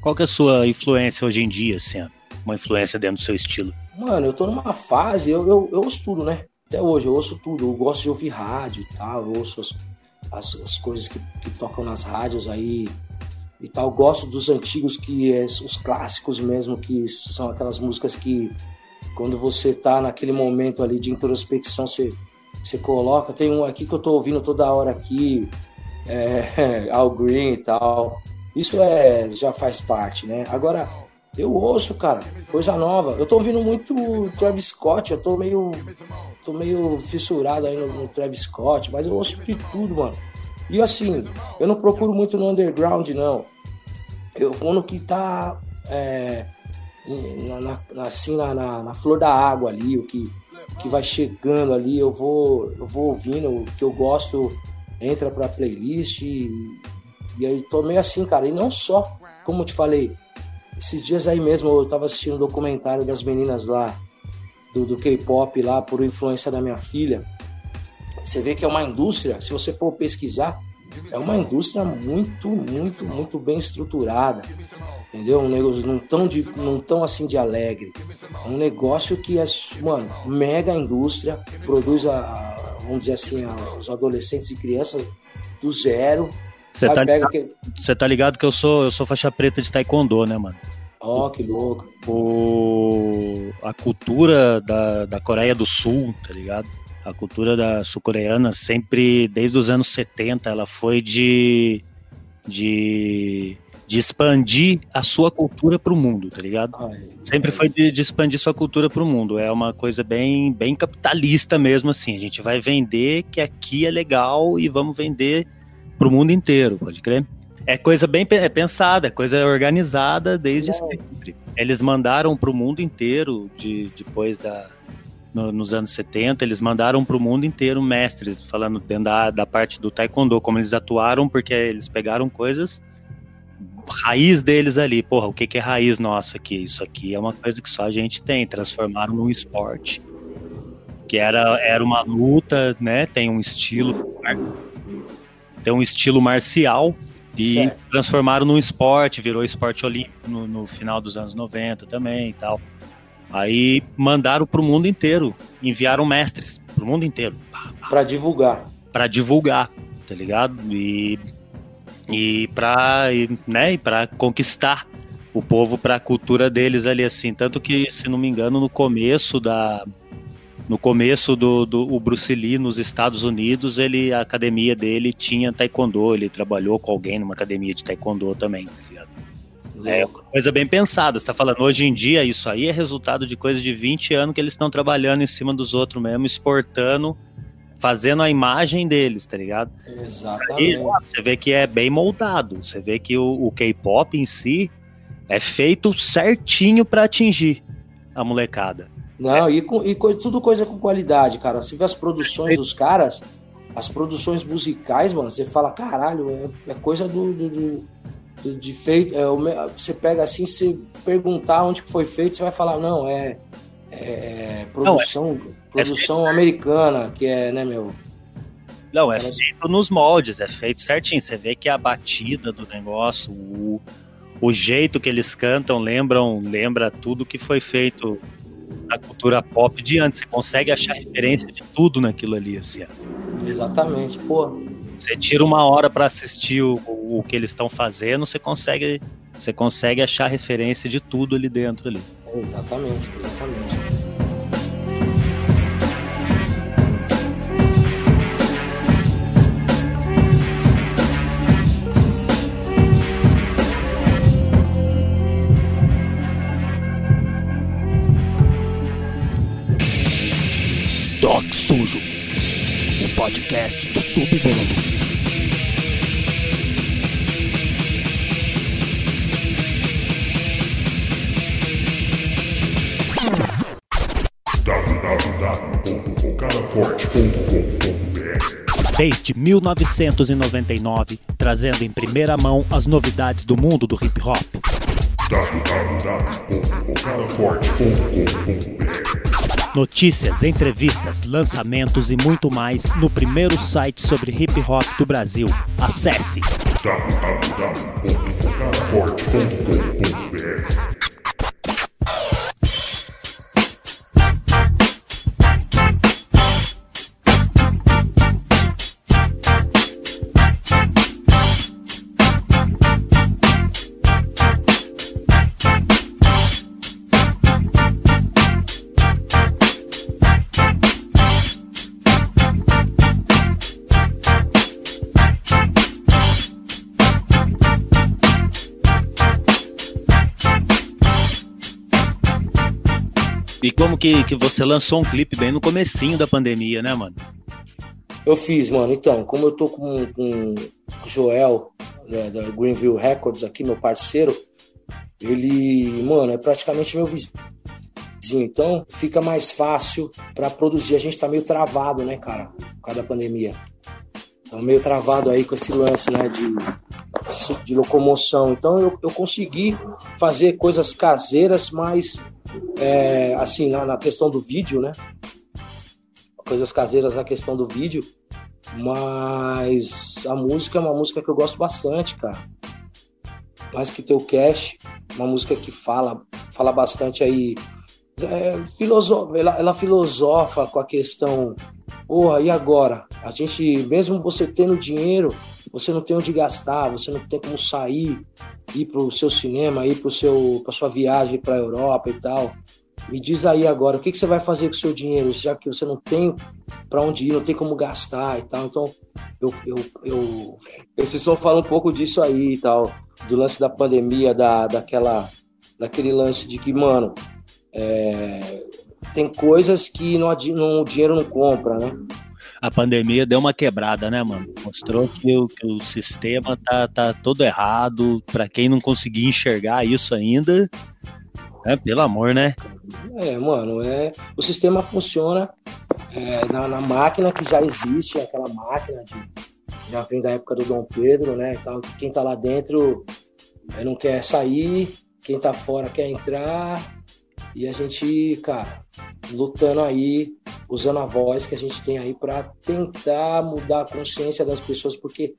Qual que é a sua influência hoje em dia, assim? Uma influência dentro do seu estilo? Mano, eu tô numa fase, eu, eu, eu ouço tudo, né? Até hoje, eu ouço tudo. Eu gosto de ouvir rádio e tal, eu ouço as as, as coisas que, que, tocam nas rádios aí e tal. Gosto dos antigos, que é, os clássicos mesmo, que são aquelas músicas que quando você tá naquele momento ali de introspecção, você, você coloca. Tem um aqui que eu tô ouvindo toda hora aqui, é, Al Green e tal. Isso é, já faz parte, né? Agora, eu ouço, cara, coisa nova. Eu tô ouvindo muito Travis Scott, eu tô meio. tô meio fissurado aí no, no Travis Scott, mas eu ouço de tudo, mano. E assim, eu não procuro muito no underground, não. Eu vou no que tá. É, na, na, assim, na, na, flor da água ali, o que, que vai chegando ali, eu vou, eu vou ouvindo, o que eu gosto entra pra playlist e, e aí tô meio assim, cara. E não só, como eu te falei, esses dias aí mesmo eu tava assistindo um documentário das meninas lá, do, do K-pop lá, por influência da minha filha. Você vê que é uma indústria, se você for pesquisar, é uma indústria muito, muito, muito bem estruturada, entendeu? Um negócio não tão, de, não tão assim de alegre. É um negócio que é, mano, mega indústria, produz, a vamos dizer assim, a, os adolescentes e crianças do zero, você tá, ligado, que... tá ligado que eu sou, eu sou faixa preta de taekwondo, né, mano? Ó, oh, que louco. O... A cultura da, da Coreia do Sul, tá ligado? A cultura da sul-coreana sempre, desde os anos 70, ela foi de, de, de expandir a sua cultura pro mundo, tá ligado? Ai, sempre foi de, de, expandir sua cultura pro mundo. É uma coisa bem, bem capitalista mesmo, assim. A gente vai vender que aqui é legal e vamos vender para o mundo inteiro, pode crer? É coisa bem é pensada, é coisa organizada desde sempre. Eles mandaram para o mundo inteiro, de, depois da. No, nos anos 70, eles mandaram para o mundo inteiro mestres, falando dentro da, da parte do taekwondo, como eles atuaram, porque eles pegaram coisas raiz deles ali. Porra, o que, que é raiz nossa aqui? Isso aqui é uma coisa que só a gente tem. Transformaram num esporte. Que era, era uma luta, né? Tem um estilo. Tem um estilo marcial. E certo. transformaram num esporte, virou esporte olímpico no, no final dos anos 90 também e tal. Aí mandaram pro mundo inteiro, enviaram mestres pro mundo inteiro. Para divulgar. Para divulgar, tá ligado? E e para né, e para conquistar o povo para a cultura deles ali assim, tanto que se não me engano no começo da no começo do, do o Bruce Lee nos Estados Unidos, ele a academia dele tinha taekwondo, ele trabalhou com alguém numa academia de taekwondo também, tá ligado? É uma coisa bem pensada. Você tá falando, hoje em dia, isso aí é resultado de coisa de 20 anos que eles estão trabalhando em cima dos outros mesmo, exportando, fazendo a imagem deles, tá ligado? Exatamente. Aí, você vê que é bem moldado. Você vê que o, o K-pop em si é feito certinho para atingir a molecada. Não, é. e, e tudo coisa com qualidade, cara. Você vê as produções dos caras, as produções musicais, mano, você fala, caralho, é, é coisa do, do, do de feito, é, você pega assim, se perguntar onde foi feito, você vai falar, não, é, é produção, não, é, produção é americana, que é, né, meu? Não, é feito nos moldes, é feito certinho. Você vê que a batida do negócio, o, o jeito que eles cantam, lembram, lembra tudo que foi feito na cultura pop de antes. Você consegue achar referência de tudo naquilo ali, assim. Exatamente, pô. Você tira uma hora para assistir o, o que eles estão fazendo, você consegue, você consegue achar referência de tudo ali dentro ali. Exatamente, exatamente. Podcast do Submundo. Desde 1999, trazendo em primeira mão as novidades do mundo do hip hop. Notícias, entrevistas, lançamentos e muito mais no primeiro site sobre hip hop do Brasil. Acesse www.canaforte.com.br E como que, que você lançou um clipe bem no comecinho da pandemia, né, mano? Eu fiz, mano. Então, como eu tô com, com o Joel, né, da Greenville Records aqui, meu parceiro, ele, mano, é praticamente meu vizinho. Então, fica mais fácil para produzir. A gente tá meio travado, né, cara, por causa da pandemia. Então, meio travado aí com esse lance, né, de, de locomoção. Então, eu, eu consegui fazer coisas caseiras, mas é, assim, na, na, questão do vídeo, né? Coisas caseiras na questão do vídeo, mas a música é uma música que eu gosto bastante, cara. Mais que teu cash, uma música que fala, fala bastante aí. É, ela, ela filosofa com a questão, porra, e agora? A gente, mesmo você tendo dinheiro, você não tem onde gastar, você não tem como sair, ir para o seu cinema, ir para a sua viagem para a Europa e tal. Me diz aí agora, o que, que você vai fazer com o seu dinheiro, já que você não tem para onde ir, não tem como gastar e tal. Então, eu, eu, eu, esse som fala um pouco disso aí e tal, do lance da pandemia, da, daquela, daquele lance de que, mano, é, tem coisas que não, não, o dinheiro não compra, né? a pandemia deu uma quebrada, né, mano? Mostrou que o, que o sistema tá, tá todo errado. Para quem não conseguir enxergar isso ainda, é, pelo amor, né? É, mano, é, o sistema funciona é, na, na, máquina que já existe, aquela máquina de, já vem da época do Dom Pedro, né? Então, quem tá lá dentro Aí não quer sair, quem tá fora quer entrar. E a gente, cara, lutando aí, usando a voz que a gente tem aí para tentar mudar a consciência das pessoas, porque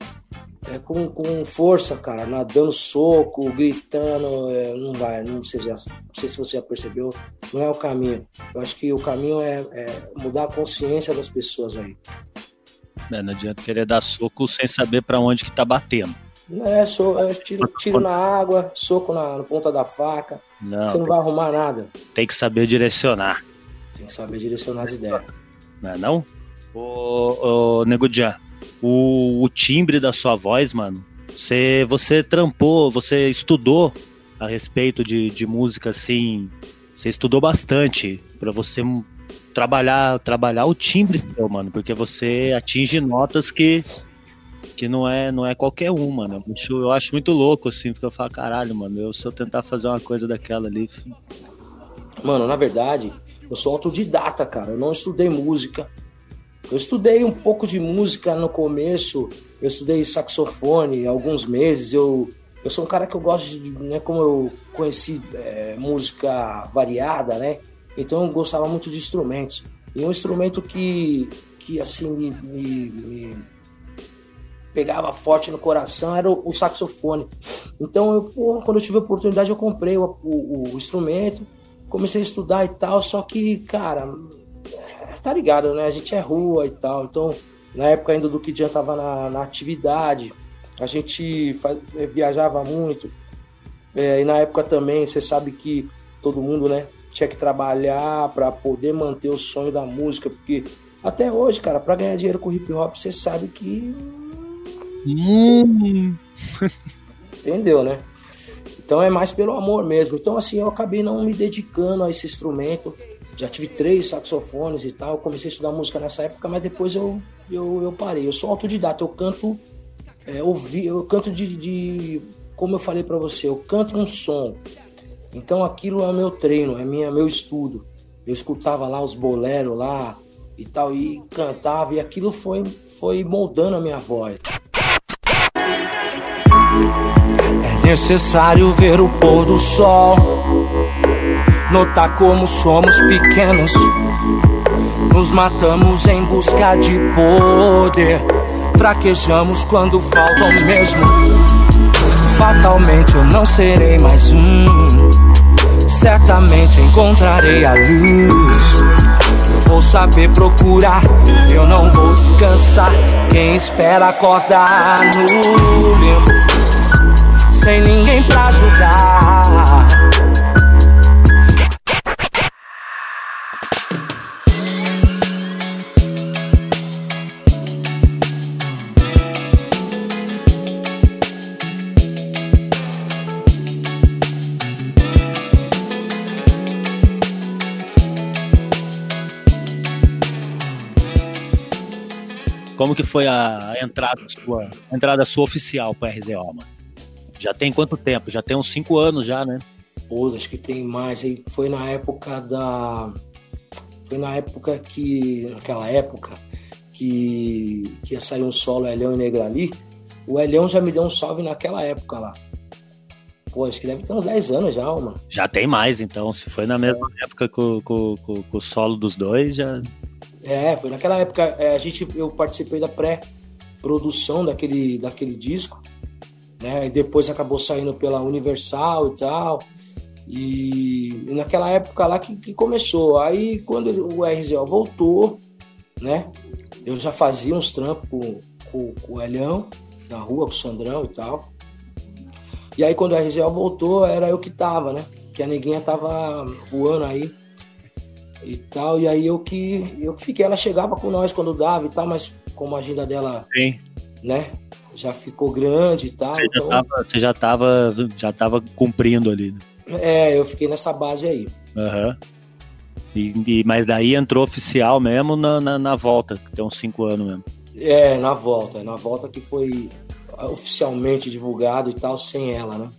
é com, com força, cara, dando soco, gritando, é, não vai, não sei, já, não sei se você já percebeu, não é o caminho. Eu acho que o caminho é, é mudar a consciência das pessoas aí. É, não adianta querer dar soco sem saber para onde que tá batendo. É, é tiro, tiro na água, soco na, na ponta da faca. Não, você não vai arrumar nada. Tem que saber direcionar. Tem que saber direcionar as ideias. Não é não? Ô, ô o, o timbre da sua voz, mano, você, você trampou, você estudou a respeito de, de música, assim, você estudou bastante para você trabalhar trabalhar o timbre seu, mano, porque você atinge notas que que não é não é qualquer um, mano. Eu acho, eu acho muito louco assim, porque eu falo, caralho, mano, eu se eu tentar fazer uma coisa daquela ali, mano, na verdade, eu sou autodidata, cara. Eu não estudei música. Eu estudei um pouco de música no começo. Eu estudei saxofone alguns meses. Eu eu sou um cara que eu gosto de, né, como eu conheci é, música variada, né? Então eu gostava muito de instrumentos. E um instrumento que, que assim, me, me, me pegava forte no coração era o, saxofone. Então, eu, porra, quando eu tive a oportunidade, eu comprei o, o, o, instrumento, comecei a estudar e tal. Só que, cara, tá ligado, né? A gente é rua e tal. Então, na época ainda do que já tava na, na atividade, a gente faz, viajava muito. É, e na época também, você sabe que todo mundo, né? tinha que trabalhar para poder manter o sonho da música, porque até hoje, cara, para ganhar dinheiro com hip hop, você sabe que. Hum. Entendeu, né? Então é mais pelo amor mesmo. Então, assim, eu acabei não me dedicando a esse instrumento. Já tive três saxofones e tal. Comecei a estudar música nessa época, mas depois eu, eu, eu parei. Eu sou autodidata, eu canto. É, ouvi, eu canto de, de. Como eu falei para você, eu canto um som. Então aquilo é meu treino, é minha, meu estudo. Eu escutava lá os boleros lá e tal, e cantava, e aquilo foi, foi moldando a minha voz. É necessário ver o pôr do sol, notar como somos pequenos. Nos matamos em busca de poder, fraquejamos quando faltam mesmo. Fatalmente eu não serei mais um certamente encontrarei a luz. Vou saber procurar, eu não vou descansar. Quem espera acordar no limbo, sem ninguém pra ajudar. Como que foi a entrada sua, a entrada sua oficial para RZO, mano? Já tem quanto tempo? Já tem uns cinco anos já, né? Pô, acho que tem mais. Aí foi na época da. Foi na época que. Naquela época que, que ia sair um solo Elhão e Negrali. O Elhão já me deu um salve naquela época lá. Pô, acho que deve ter uns 10 anos já, mano. Já tem mais, então. Se foi na mesma é. época com, com, com, com o solo dos dois, já, é, foi naquela época. É, a gente, eu participei da pré-produção daquele, daquele disco, né? E depois acabou saindo pela Universal e tal. E, e naquela época lá que, que começou. Aí quando o RZO voltou, né? Eu já fazia uns trampos com, com, com o Elhão, na rua, com o Sandrão e tal. E aí quando o RZO voltou, era eu que tava, né? Que a neguinha tava voando aí e tal. E aí eu que eu que fiquei, ela chegava com nós quando dava e tal, mas como a agenda dela, Sim. né, já ficou grande e tal. Você, então... já, tava, você já tava, já tava cumprindo ali. Né? É, eu fiquei nessa base aí. Uhum. E, e, mas daí entrou oficial mesmo na, na, na, volta, que tem uns cinco anos mesmo. É, na volta, na volta que foi oficialmente divulgado e tal, sem ela, né?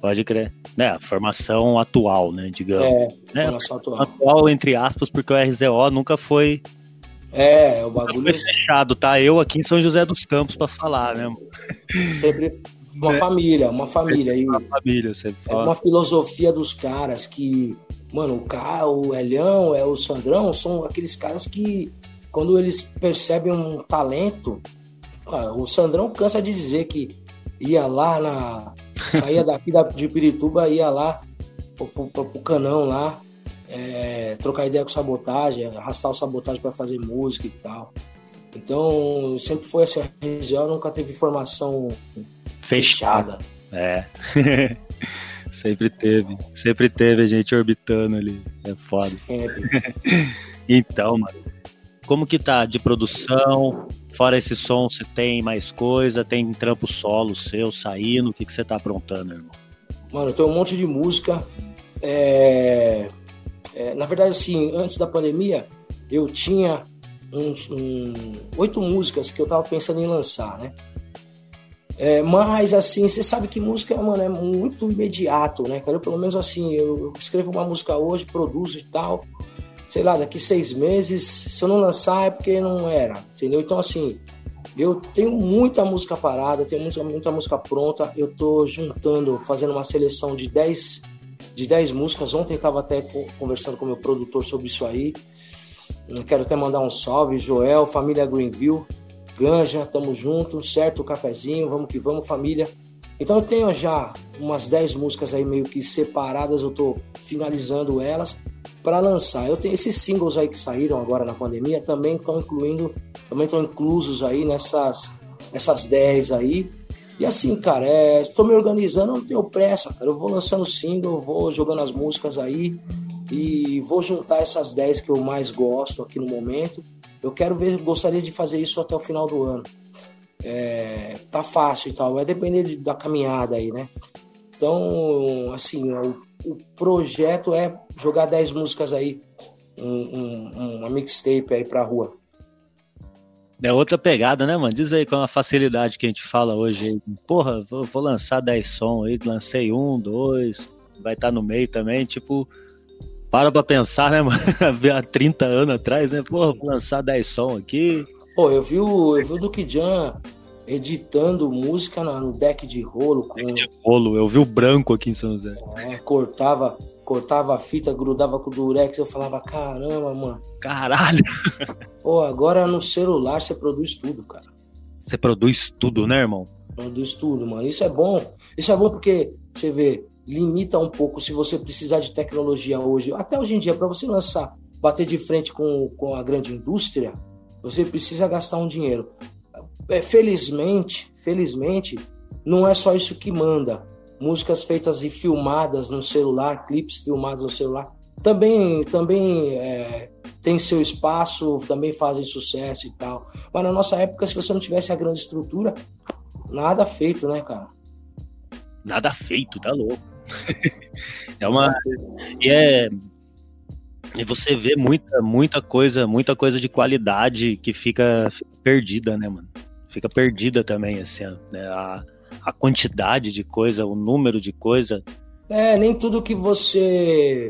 Pode crer. É, a formação atual, né, digamos. É, né? formação atual. Atual, entre aspas, porque o RZO nunca foi... É, o bagulho... Foi fechado, tá? Eu aqui em São José dos Campos para falar, né? Sempre uma É. família, uma família. E Uma família, você é fala. uma filosofia dos caras que, mano, o cara, o Elhão, é o Sandrão, são aqueles caras que, quando eles percebem um talento, o Sandrão cansa de dizer que ia lá na. saía daqui da, de Pirituba, ia lá pro, pro- pro canão lá, é, trocar ideia com sabotagem, arrastar o sabotagem para fazer música e tal. Então, sempre foi essa região, nunca teve formação fechada. É. sempre teve. Sempre teve a gente orbitando ali. É foda. Sempre. Então, mano. Como que tá de produção? Fora esse som, você tem mais coisa? Tem trampo solo seu saindo? O que, que você tá aprontando, irmão? Mano, eu tenho um monte de música. É, é, na verdade, assim, antes da pandemia, eu tinha uns um- oito músicas que eu tava pensando em lançar, né? É, mas, assim, você sabe que música, mano, é muito imediato, né? Eu, pelo menos, assim, eu, eu escrevo uma música hoje, produzo e tal. Sei lá, daqui seis meses, se eu não lançar é porque não era, entendeu? Então, assim, eu tenho muita música parada, tenho muita, muita música pronta. Eu tô juntando, fazendo uma seleção de 10, de 10 músicas. Ontem estava até co- conversando com meu produtor sobre isso aí. Quero até mandar um salve, Joel, família Greenville, Ganja, tamo junto, certo? Cafezinho, vamos que vamos, família. Então eu tenho já umas 10 músicas aí meio que separadas, eu tô finalizando elas para lançar. Eu tenho esses singles aí que saíram agora na pandemia, também estão incluindo, também estão inclusos aí nessas essas 10 aí. E assim, cara, é, estou me organizando, não tenho pressa, cara. Eu vou lançando single, vou jogando as músicas aí e vou juntar essas 10 que eu mais gosto aqui no momento. Eu quero ver, gostaria de fazer isso até o final do ano. É, tá fácil e tal, vai depender de- da caminhada aí, né? Então, assim, o, o projeto é jogar 10 músicas aí, um, um- uma mixtape aí pra rua. É outra pegada, né, mano? Diz aí com a facilidade que a gente fala hoje. Porra, vou, vou lançar 10 sons aí, lancei um, dois, vai estar no meio também, tipo. Para pra pensar, né, mano? Há 30 anos atrás, né? Porra, vou lançar 10 sons aqui. Pô, eu vi o, eu vi o Duke Jan editando música no deck de rolo, com, De rolo, eu vi o branco aqui em São José. é, cortava, cortava a fita, grudava com o durex, eu falava, caramba, mano. Caralho! Pô, agora no celular você produz tudo, cara. Você produz tudo, né, irmão? Produz tudo, mano. Isso é bom. Isso é bom porque você vê, limita um pouco se você precisar de tecnologia hoje. Até hoje em dia, para você lançar, bater de frente com, com a grande indústria, você precisa gastar um dinheiro. É, felizmente, felizmente, não é só isso que manda. Músicas feitas e filmadas no celular, clipes filmados no celular, também, também é, tem seu espaço, também fazem sucesso e tal. Mas na nossa época, se você não tivesse a grande estrutura, nada feito, né, cara? Nada feito, tá louco. é uma. E é. E você vê muita, muita coisa, muita coisa de qualidade que fica, fica perdida, né, mano? Fica perdida também, assim, né? a, a quantidade de coisa, o número de coisa. É, nem tudo que você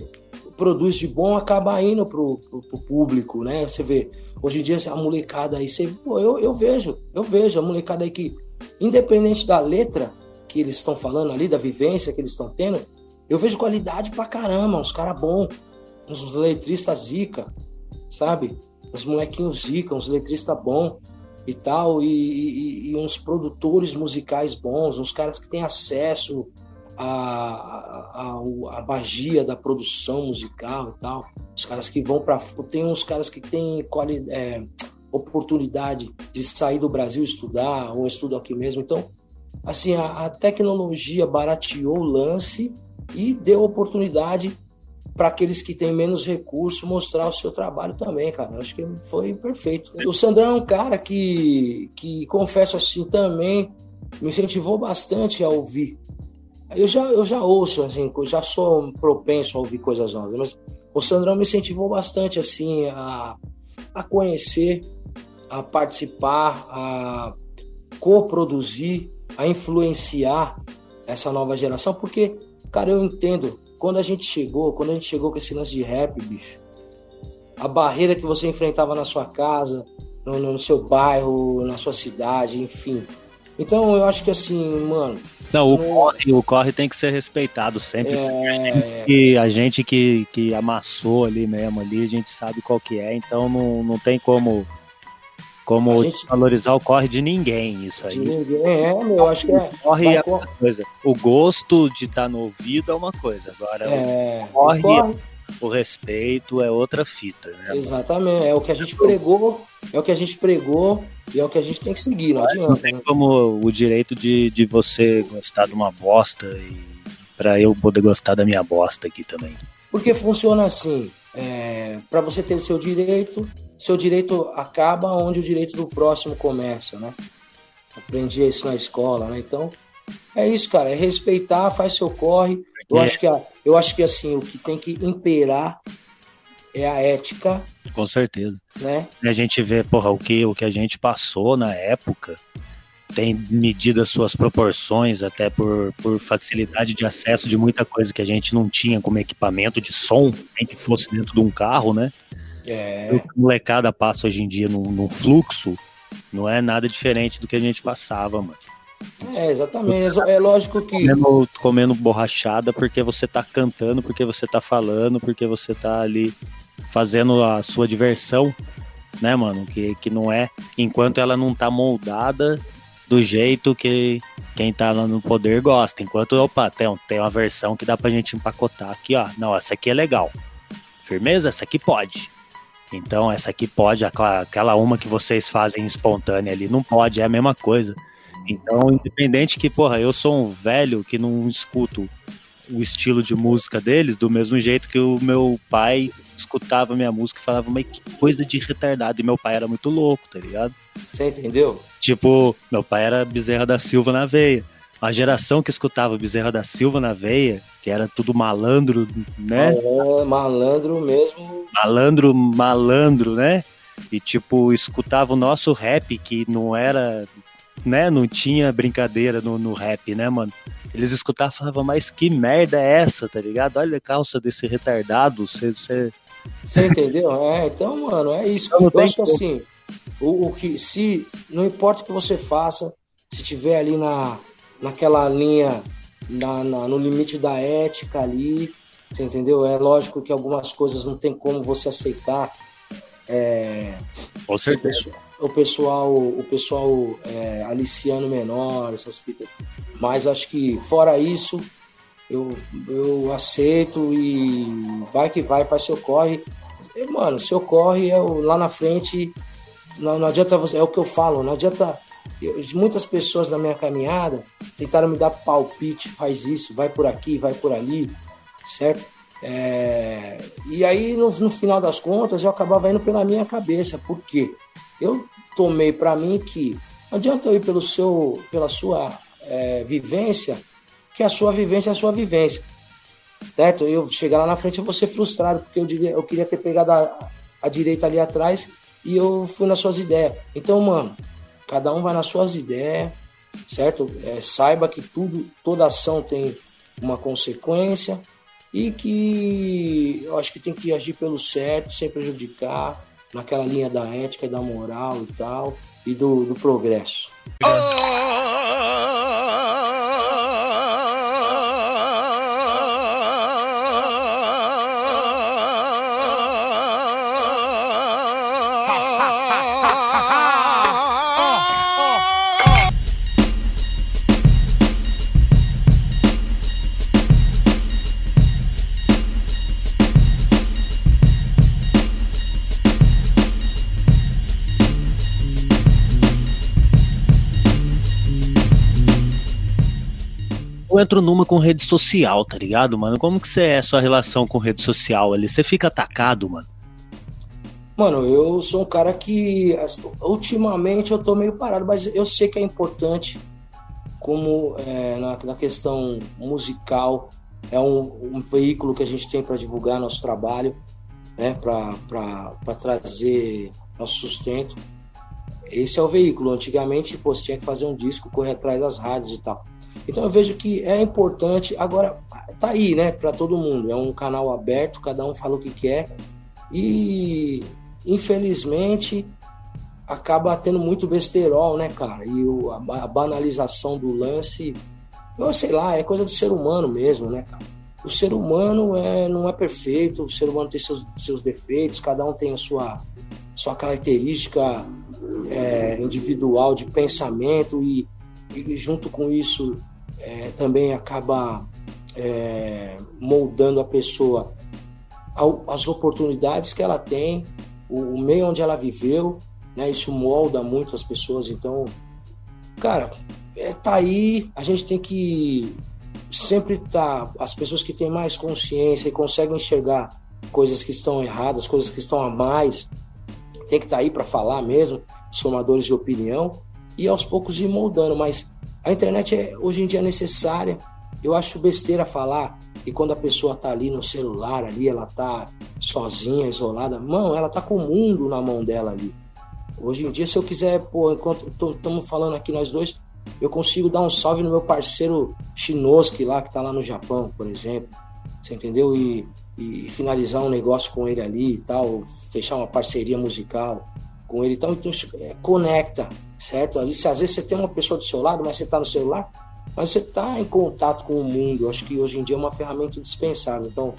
produz de bom acaba indo pro, pro, pro público, né? Você vê, hoje em dia a molecada aí, você, pô, eu, eu vejo, eu vejo a molecada aí que, independente da letra que eles estão falando ali, da vivência que eles estão tendo, eu vejo qualidade pra caramba, uns caras bons, uns letristas zica, sabe? Uns molequinhos zica, uns letristas bons e tal, e, e- e uns produtores musicais bons, uns caras que têm acesso a, a, a magia da produção musical e tal. Os caras que vão para tem uns caras que têm quali, é, oportunidade de sair do Brasil estudar ou estudam aqui mesmo. Então, assim, a, a tecnologia barateou o lance e deu oportunidade para aqueles que têm menos recurso mostrar o seu trabalho também, cara. Acho que foi perfeito. O Sandrão é um cara que, que confesso assim, também me incentivou bastante a ouvir. Eu já, eu já ouço, assim, eu já sou propenso a ouvir coisas novas, mas o Sandrão me incentivou bastante, assim, a, a conhecer, a participar, a coproduzir, a influenciar essa nova geração, porque, cara, eu entendo, quando a gente chegou, quando a gente chegou com esse lance de rap, bicho, a barreira que você enfrentava na sua casa, no, no seu bairro, na sua cidade, enfim, Então eu acho que assim, mano. Não, o, corre, o corre tem que ser respeitado sempre. É... E a gente que, que amassou ali mesmo, ali, a gente sabe qual que é, então não, não tem como como gente... valorizar o corre de ninguém, isso aí. De ninguém, é, meu, eu acho que é. Corre é uma coisa. O gosto de estar tá no ouvido é uma coisa. Agora, é, o corre, corre, o respeito é outra fita. Né, Exatamente, é o que a gente pregou, é o que a gente pregou e é o que a gente tem que seguir, não adianta. Não tem como o direito de, de você gostar de uma bosta e para eu poder gostar da minha bosta aqui também. Porque funciona assim, é, para você ter seu direito, seu direito acaba onde o direito do próximo começa, né? Aprendi isso na escola, né? Então, é isso, cara, é respeitar, faz seu corre. Eu acho que eu acho que assim, o que tem que imperar é a ética. Com certeza. Né? E a gente vê, porra, o que, o que a gente passou na época tem medido as suas proporções, até por, por facilidade de acesso de muita coisa que a gente não tinha como equipamento de som, nem que fosse dentro de um carro, né? É. O molecada passa hoje em dia num, num fluxo não é nada diferente do que a gente passava, mano. É, exatamente. É lógico que. Comendo, comendo borrachada porque você tá cantando, porque você tá falando, porque você tá ali fazendo a sua diversão, né, mano? Que, que não é. Enquanto ela não tá moldada do jeito que quem tá lá no poder gosta. Enquanto, opa, tem, tem uma versão que dá pra gente empacotar aqui, ó. Não, essa aqui é legal. Firmeza? Essa aqui pode. Então, essa aqui pode, aquela uma que vocês fazem espontânea ali, não pode, é a mesma coisa. Então, independente que, porra, eu sou um velho que não escuto o estilo de música deles do mesmo jeito que o meu pai escutava minha música e falava, mas que coisa de retardado. E meu pai era muito louco, tá ligado? Você entendeu? Tipo, meu pai era Bezerra da Silva na veia. A geração que escutava Bezerra da Silva na veia, que era tudo malandro, né? Malandro mesmo. Malandro, malandro, né? E tipo, escutava o nosso rap, que não era né? Não tinha brincadeira no, no rap, né, mano? Eles escutavam e falavam, mas que merda é essa, tá ligado? Olha a calça desse retardado, você. Você entendeu? É, então, mano, é isso. Eu, eu acho que assim, o, o, que, se, não importa o que você faça, se tiver ali na, naquela linha, na, na, no limite da ética ali, você entendeu? É lógico que algumas coisas não tem como você aceitar. É, Com certeza o pessoal, o pessoal é, aliciano menor, essas fitas. Mas acho que fora isso, eu, eu aceito e vai que vai, faz seu corre. E, mano, seu corre é o, lá na frente, não, não adianta você, é o que eu falo, não adianta. Eu, muitas pessoas na minha caminhada tentaram me dar palpite, faz isso, vai por aqui, vai por ali, certo? É, e aí, no, no, final das contas, eu acabava indo pela minha cabeça. Por quê? Eu tomei para mim que não adianta eu ir pelo seu, pela sua é, vivência, que a sua vivência é a sua vivência. Certo? Eu chegar lá na frente eu vou ser frustrado, porque eu, eu queria ter pegado a, a direita ali atrás e eu fui nas suas ideias. Então, mano, cada um vai nas suas ideias, certo? É, saiba que tudo, toda ação tem uma consequência e que eu acho que tem que agir pelo certo, sem prejudicar, naquela linha da ética, da moral e tal, e do, do progresso. Oh! Entro numa com rede social, tá ligado, mano? Como que você é sua relação com rede social ali? Você fica atacado, mano? Mano, eu sou um cara que ultimamente eu tô meio parado, mas eu sei que é importante como é, na, na, questão musical é um, um, veículo que a gente tem para divulgar nosso trabalho, né, para trazer nosso sustento. Esse é o veículo. Antigamente, pô, você tinha que fazer um disco, correr atrás das rádios e tal. Então eu vejo que é importante. Agora, tá aí, né, para todo mundo. É um canal aberto, cada um fala o que quer. E, infelizmente, acaba tendo muito besterol, né, cara? E o, a, a, banalização do lance, eu sei lá, é coisa do ser humano mesmo, né, cara? O ser humano é, não é perfeito, o ser humano tem seus, seus defeitos, cada um tem a sua, sua característica é, individual de pensamento e, e junto com isso é, também acaba é, moldando a pessoa ao, as oportunidades que ela tem, o, o meio onde ela viveu né? Isso molda muito as pessoas. Então, cara, é, tá aí. A gente tem que sempre tá. As pessoas que têm mais consciência e conseguem enxergar coisas que estão erradas, coisas que estão a mais, tem que estar tá aí para falar mesmo, os formadores de opinião e aos poucos ir moldando. Mas a internet é, hoje em dia é necessária. Eu acho besteira falar e quando a pessoa tá ali no celular, ali, ela tá sozinha, isolada, mano, ela tá com o mundo na mão dela ali. Hoje em dia, se eu quiser, pô, enquanto estamos falando aqui nós dois, eu consigo dar um salve no meu parceiro Shinosuke lá, que está lá no Japão, por exemplo. Você entendeu? E, e, finalizar um negócio com ele ali e tal, fechar uma parceria musical com ele. Então, então isso é, conecta, certo? Ali, se às vezes você tem uma pessoa do seu lado, mas você está no celular, mas você está em contato com o mundo. Eu acho que hoje em dia é uma ferramenta indispensável. Então,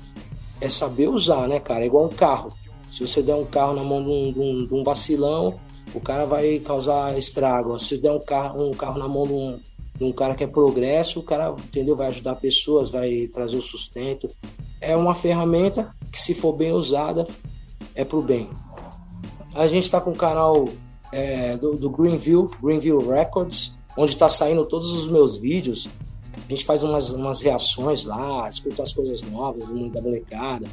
é saber usar, né, cara? É igual um carro. Se você der um carro na mão de um, de um, de um vacilão, o cara vai causar estrago. Se der um carro, um carro na mão de um, de um cara que é progresso, o cara, entendeu? Vai ajudar pessoas, vai trazer o sustento. É uma ferramenta que, se for bem usada, é pro bem. A gente está com o canal é, do, do Greenville, Greenville Records, onde está saindo todos os meus vídeos. A gente faz umas, umas reações lá, escuta as coisas novas do mundo da molecada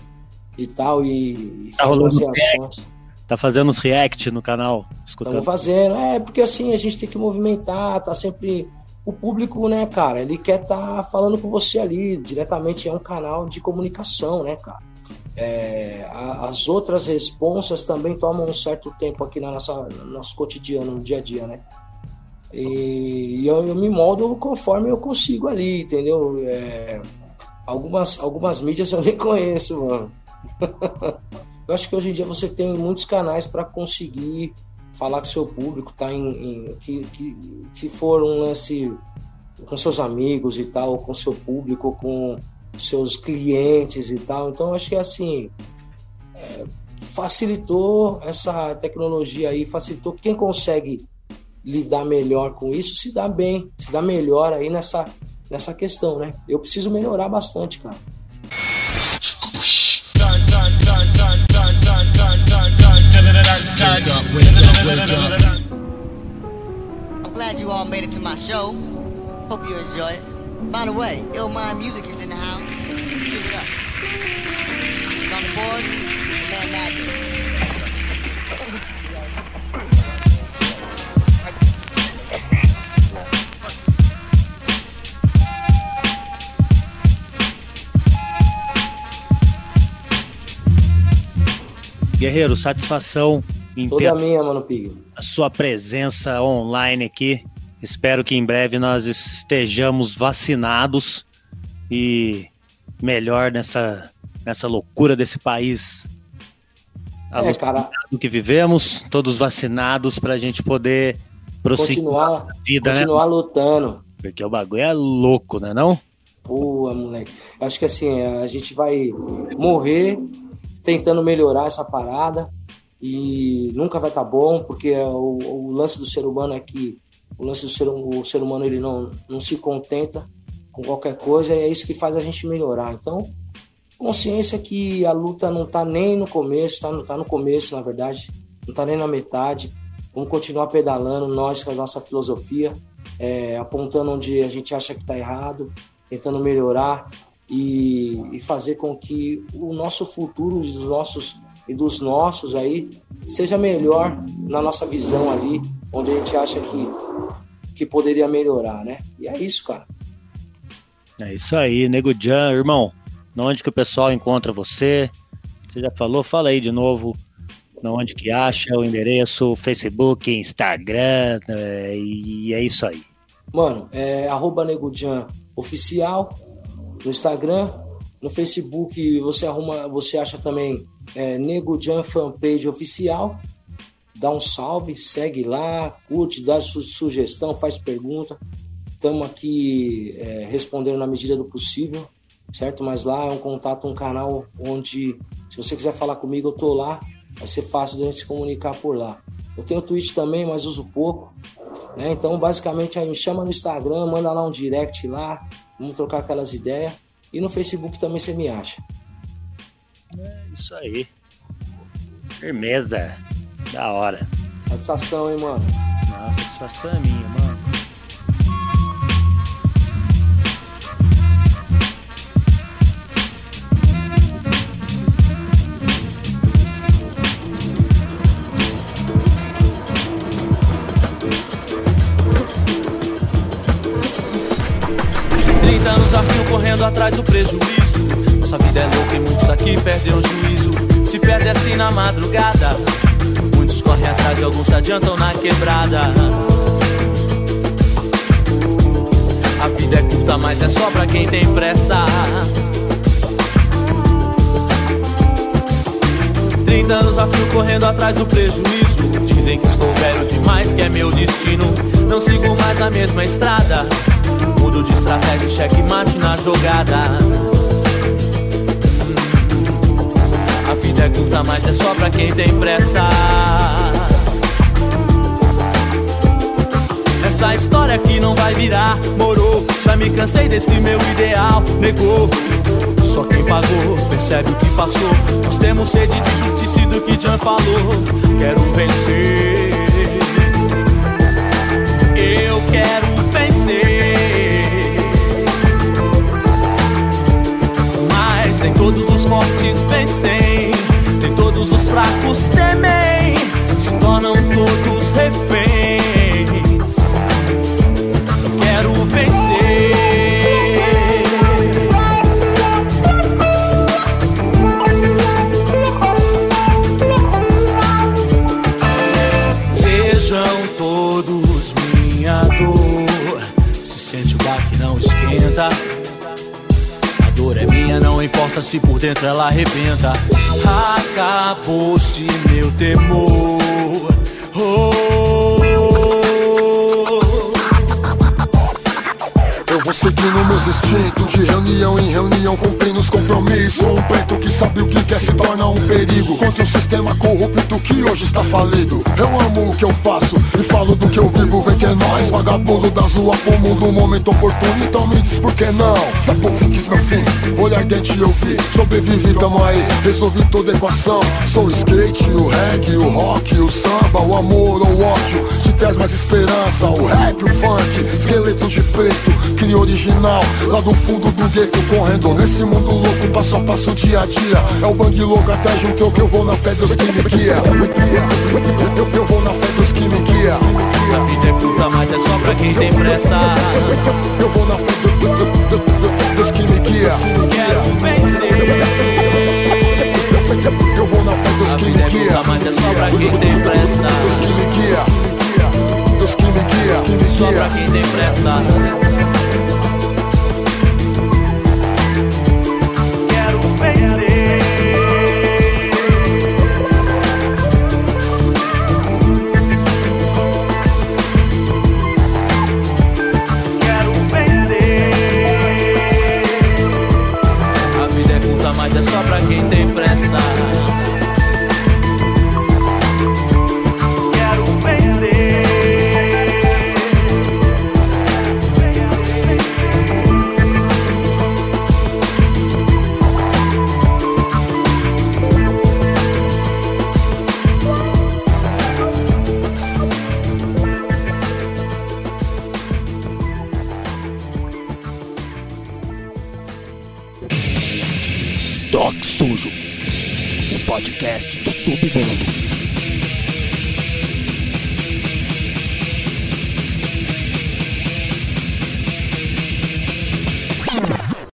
e tal, e, e faz umas reações. Tá fazendo uns react no canal? Estamos fazendo. É, porque assim, a gente tem que movimentar, tá sempre. O público, né, cara, ele quer estar tá falando com você ali, diretamente é um canal de comunicação, né, cara. É, as outras responsas também tomam um certo tempo aqui na nossa, no nosso cotidiano, no dia a dia, né? E eu, eu me moldo conforme eu consigo ali, entendeu? É, algumas, algumas mídias eu nem conheço, mano. Eu acho que hoje em dia você tem muitos canais para conseguir falar com seu público, tá em, em que, que se for um lance com seus amigos e tal, com seu público, com seus clientes e tal. Então acho que assim é, facilitou essa tecnologia aí, facilitou quem consegue lidar melhor com isso, se dá bem, se dá melhor aí nessa nessa questão, né? Eu preciso melhorar bastante, cara. I'm glad you all made it to my show. Hope you enjoy it. By the way, Ill Mind Music is Guerreiro, satisfação em Toda minha, mano, Pig. a sua presença online aqui. Espero que em breve nós estejamos vacinados e melhor nessa, nessa loucura desse país é, cara, que vivemos, todos vacinados para a gente poder prosseguir continuar, a vida, né? continuar né? lutando. Porque o bagulho é louco, né não? Pô, moleque. Acho que assim, a gente vai morrer tentando melhorar essa parada e nunca vai estar tá bom, porque o, o, lance do ser humano é que o lance do ser, o ser humano ele não, não se contenta com qualquer coisa é isso que faz a gente melhorar. Então, consciência que a luta não está nem no começo, tá, não tá no começo, na verdade, não está nem na metade. Vamos continuar pedalando, nós com a nossa filosofia, é, apontando onde a gente acha que está errado, tentando melhorar e, e fazer com que o nosso futuro dos nossos e dos nossos aí seja melhor na nossa visão ali, onde a gente acha que, que poderia melhorar, né? E é isso, cara. É isso aí, Nego Jan, irmão. Onde que o pessoal encontra você? Você já falou? Fala aí de novo. Onde que acha o endereço, Facebook, Instagram, é, e é isso aí. Mano, é arroba Negujan oficial, no Instagram, no Facebook você arruma, você acha também é, Fanpage Oficial. dá um salve, segue lá, curte, dá su sugestão, faz pergunta. Estamos aqui é, respondendo na medida do possível, certo? Mas lá é um contato, um canal onde, se você quiser falar comigo, eu tô lá. Vai ser fácil de a gente se comunicar por lá. Eu tenho Twitch também, mas uso pouco. Né? Então, basicamente, aí me chama no Instagram, manda lá um direct lá, vamos trocar aquelas ideias. E no Facebook também você me acha. É isso aí. Firmeza. Da hora. Satisfação, hein, mano? Nossa, satisfação é minha, mano. E alguns se adiantam na quebrada. A vida é curta, mas é só pra quem tem pressa. 30 anos a fio correndo atrás do prejuízo. Dizem que estou velho demais, que é meu destino. Não sigo mais a mesma estrada. Mudo de estratégia, cheque mate na jogada. A vida é curta, mas é só pra quem tem pressa. Essa história aqui não vai virar, morou. Já me cansei desse meu ideal, negou. Só quem pagou percebe o que passou. Nós temos sede de justiça e do que Jan falou. Quero vencer. Eu quero vencer. Mas nem todos os fortes vencem, nem todos os fracos temem, se tornam todos reféns. Se por dentro ela arrebenta. Acabou-se meu temor. Meus instintos De reunião em reunião cumprindo os compromissos. Um preto que sabe o que quer se torna um perigo. Contra um sistema corrupto que hoje está falido. Eu amo o que eu faço e falo do que eu vivo. Vem que é nóis, vagabundo da rua pro mundo. Momento oportuno, então me diz por que não. Fim quis meu fim, olhar dente eu vi. Sobrevivi, tamo aí, resolvi toda equação. Sou o skate, o reggae, o rock, o samba O amor ou o ódio, se traz mais esperança O rap, o funk, esqueleto de preto Cria lá do fundo do gueto Correndo nesse mundo louco, passo a passo, dia a dia É o bang louco até junto que eu vou na fé dos que me guia eu, eu vou na fé dos que me guia A vida é curta, mas é só pra quem tem pressa. Eu vou na fé do, do, do, do, dos que me guia Quero vencer. Eu vou na fé dos que me é guia mas é só pra quem tem pressa. Dos que me guia Dos que me guia Só pra quem tem pressa.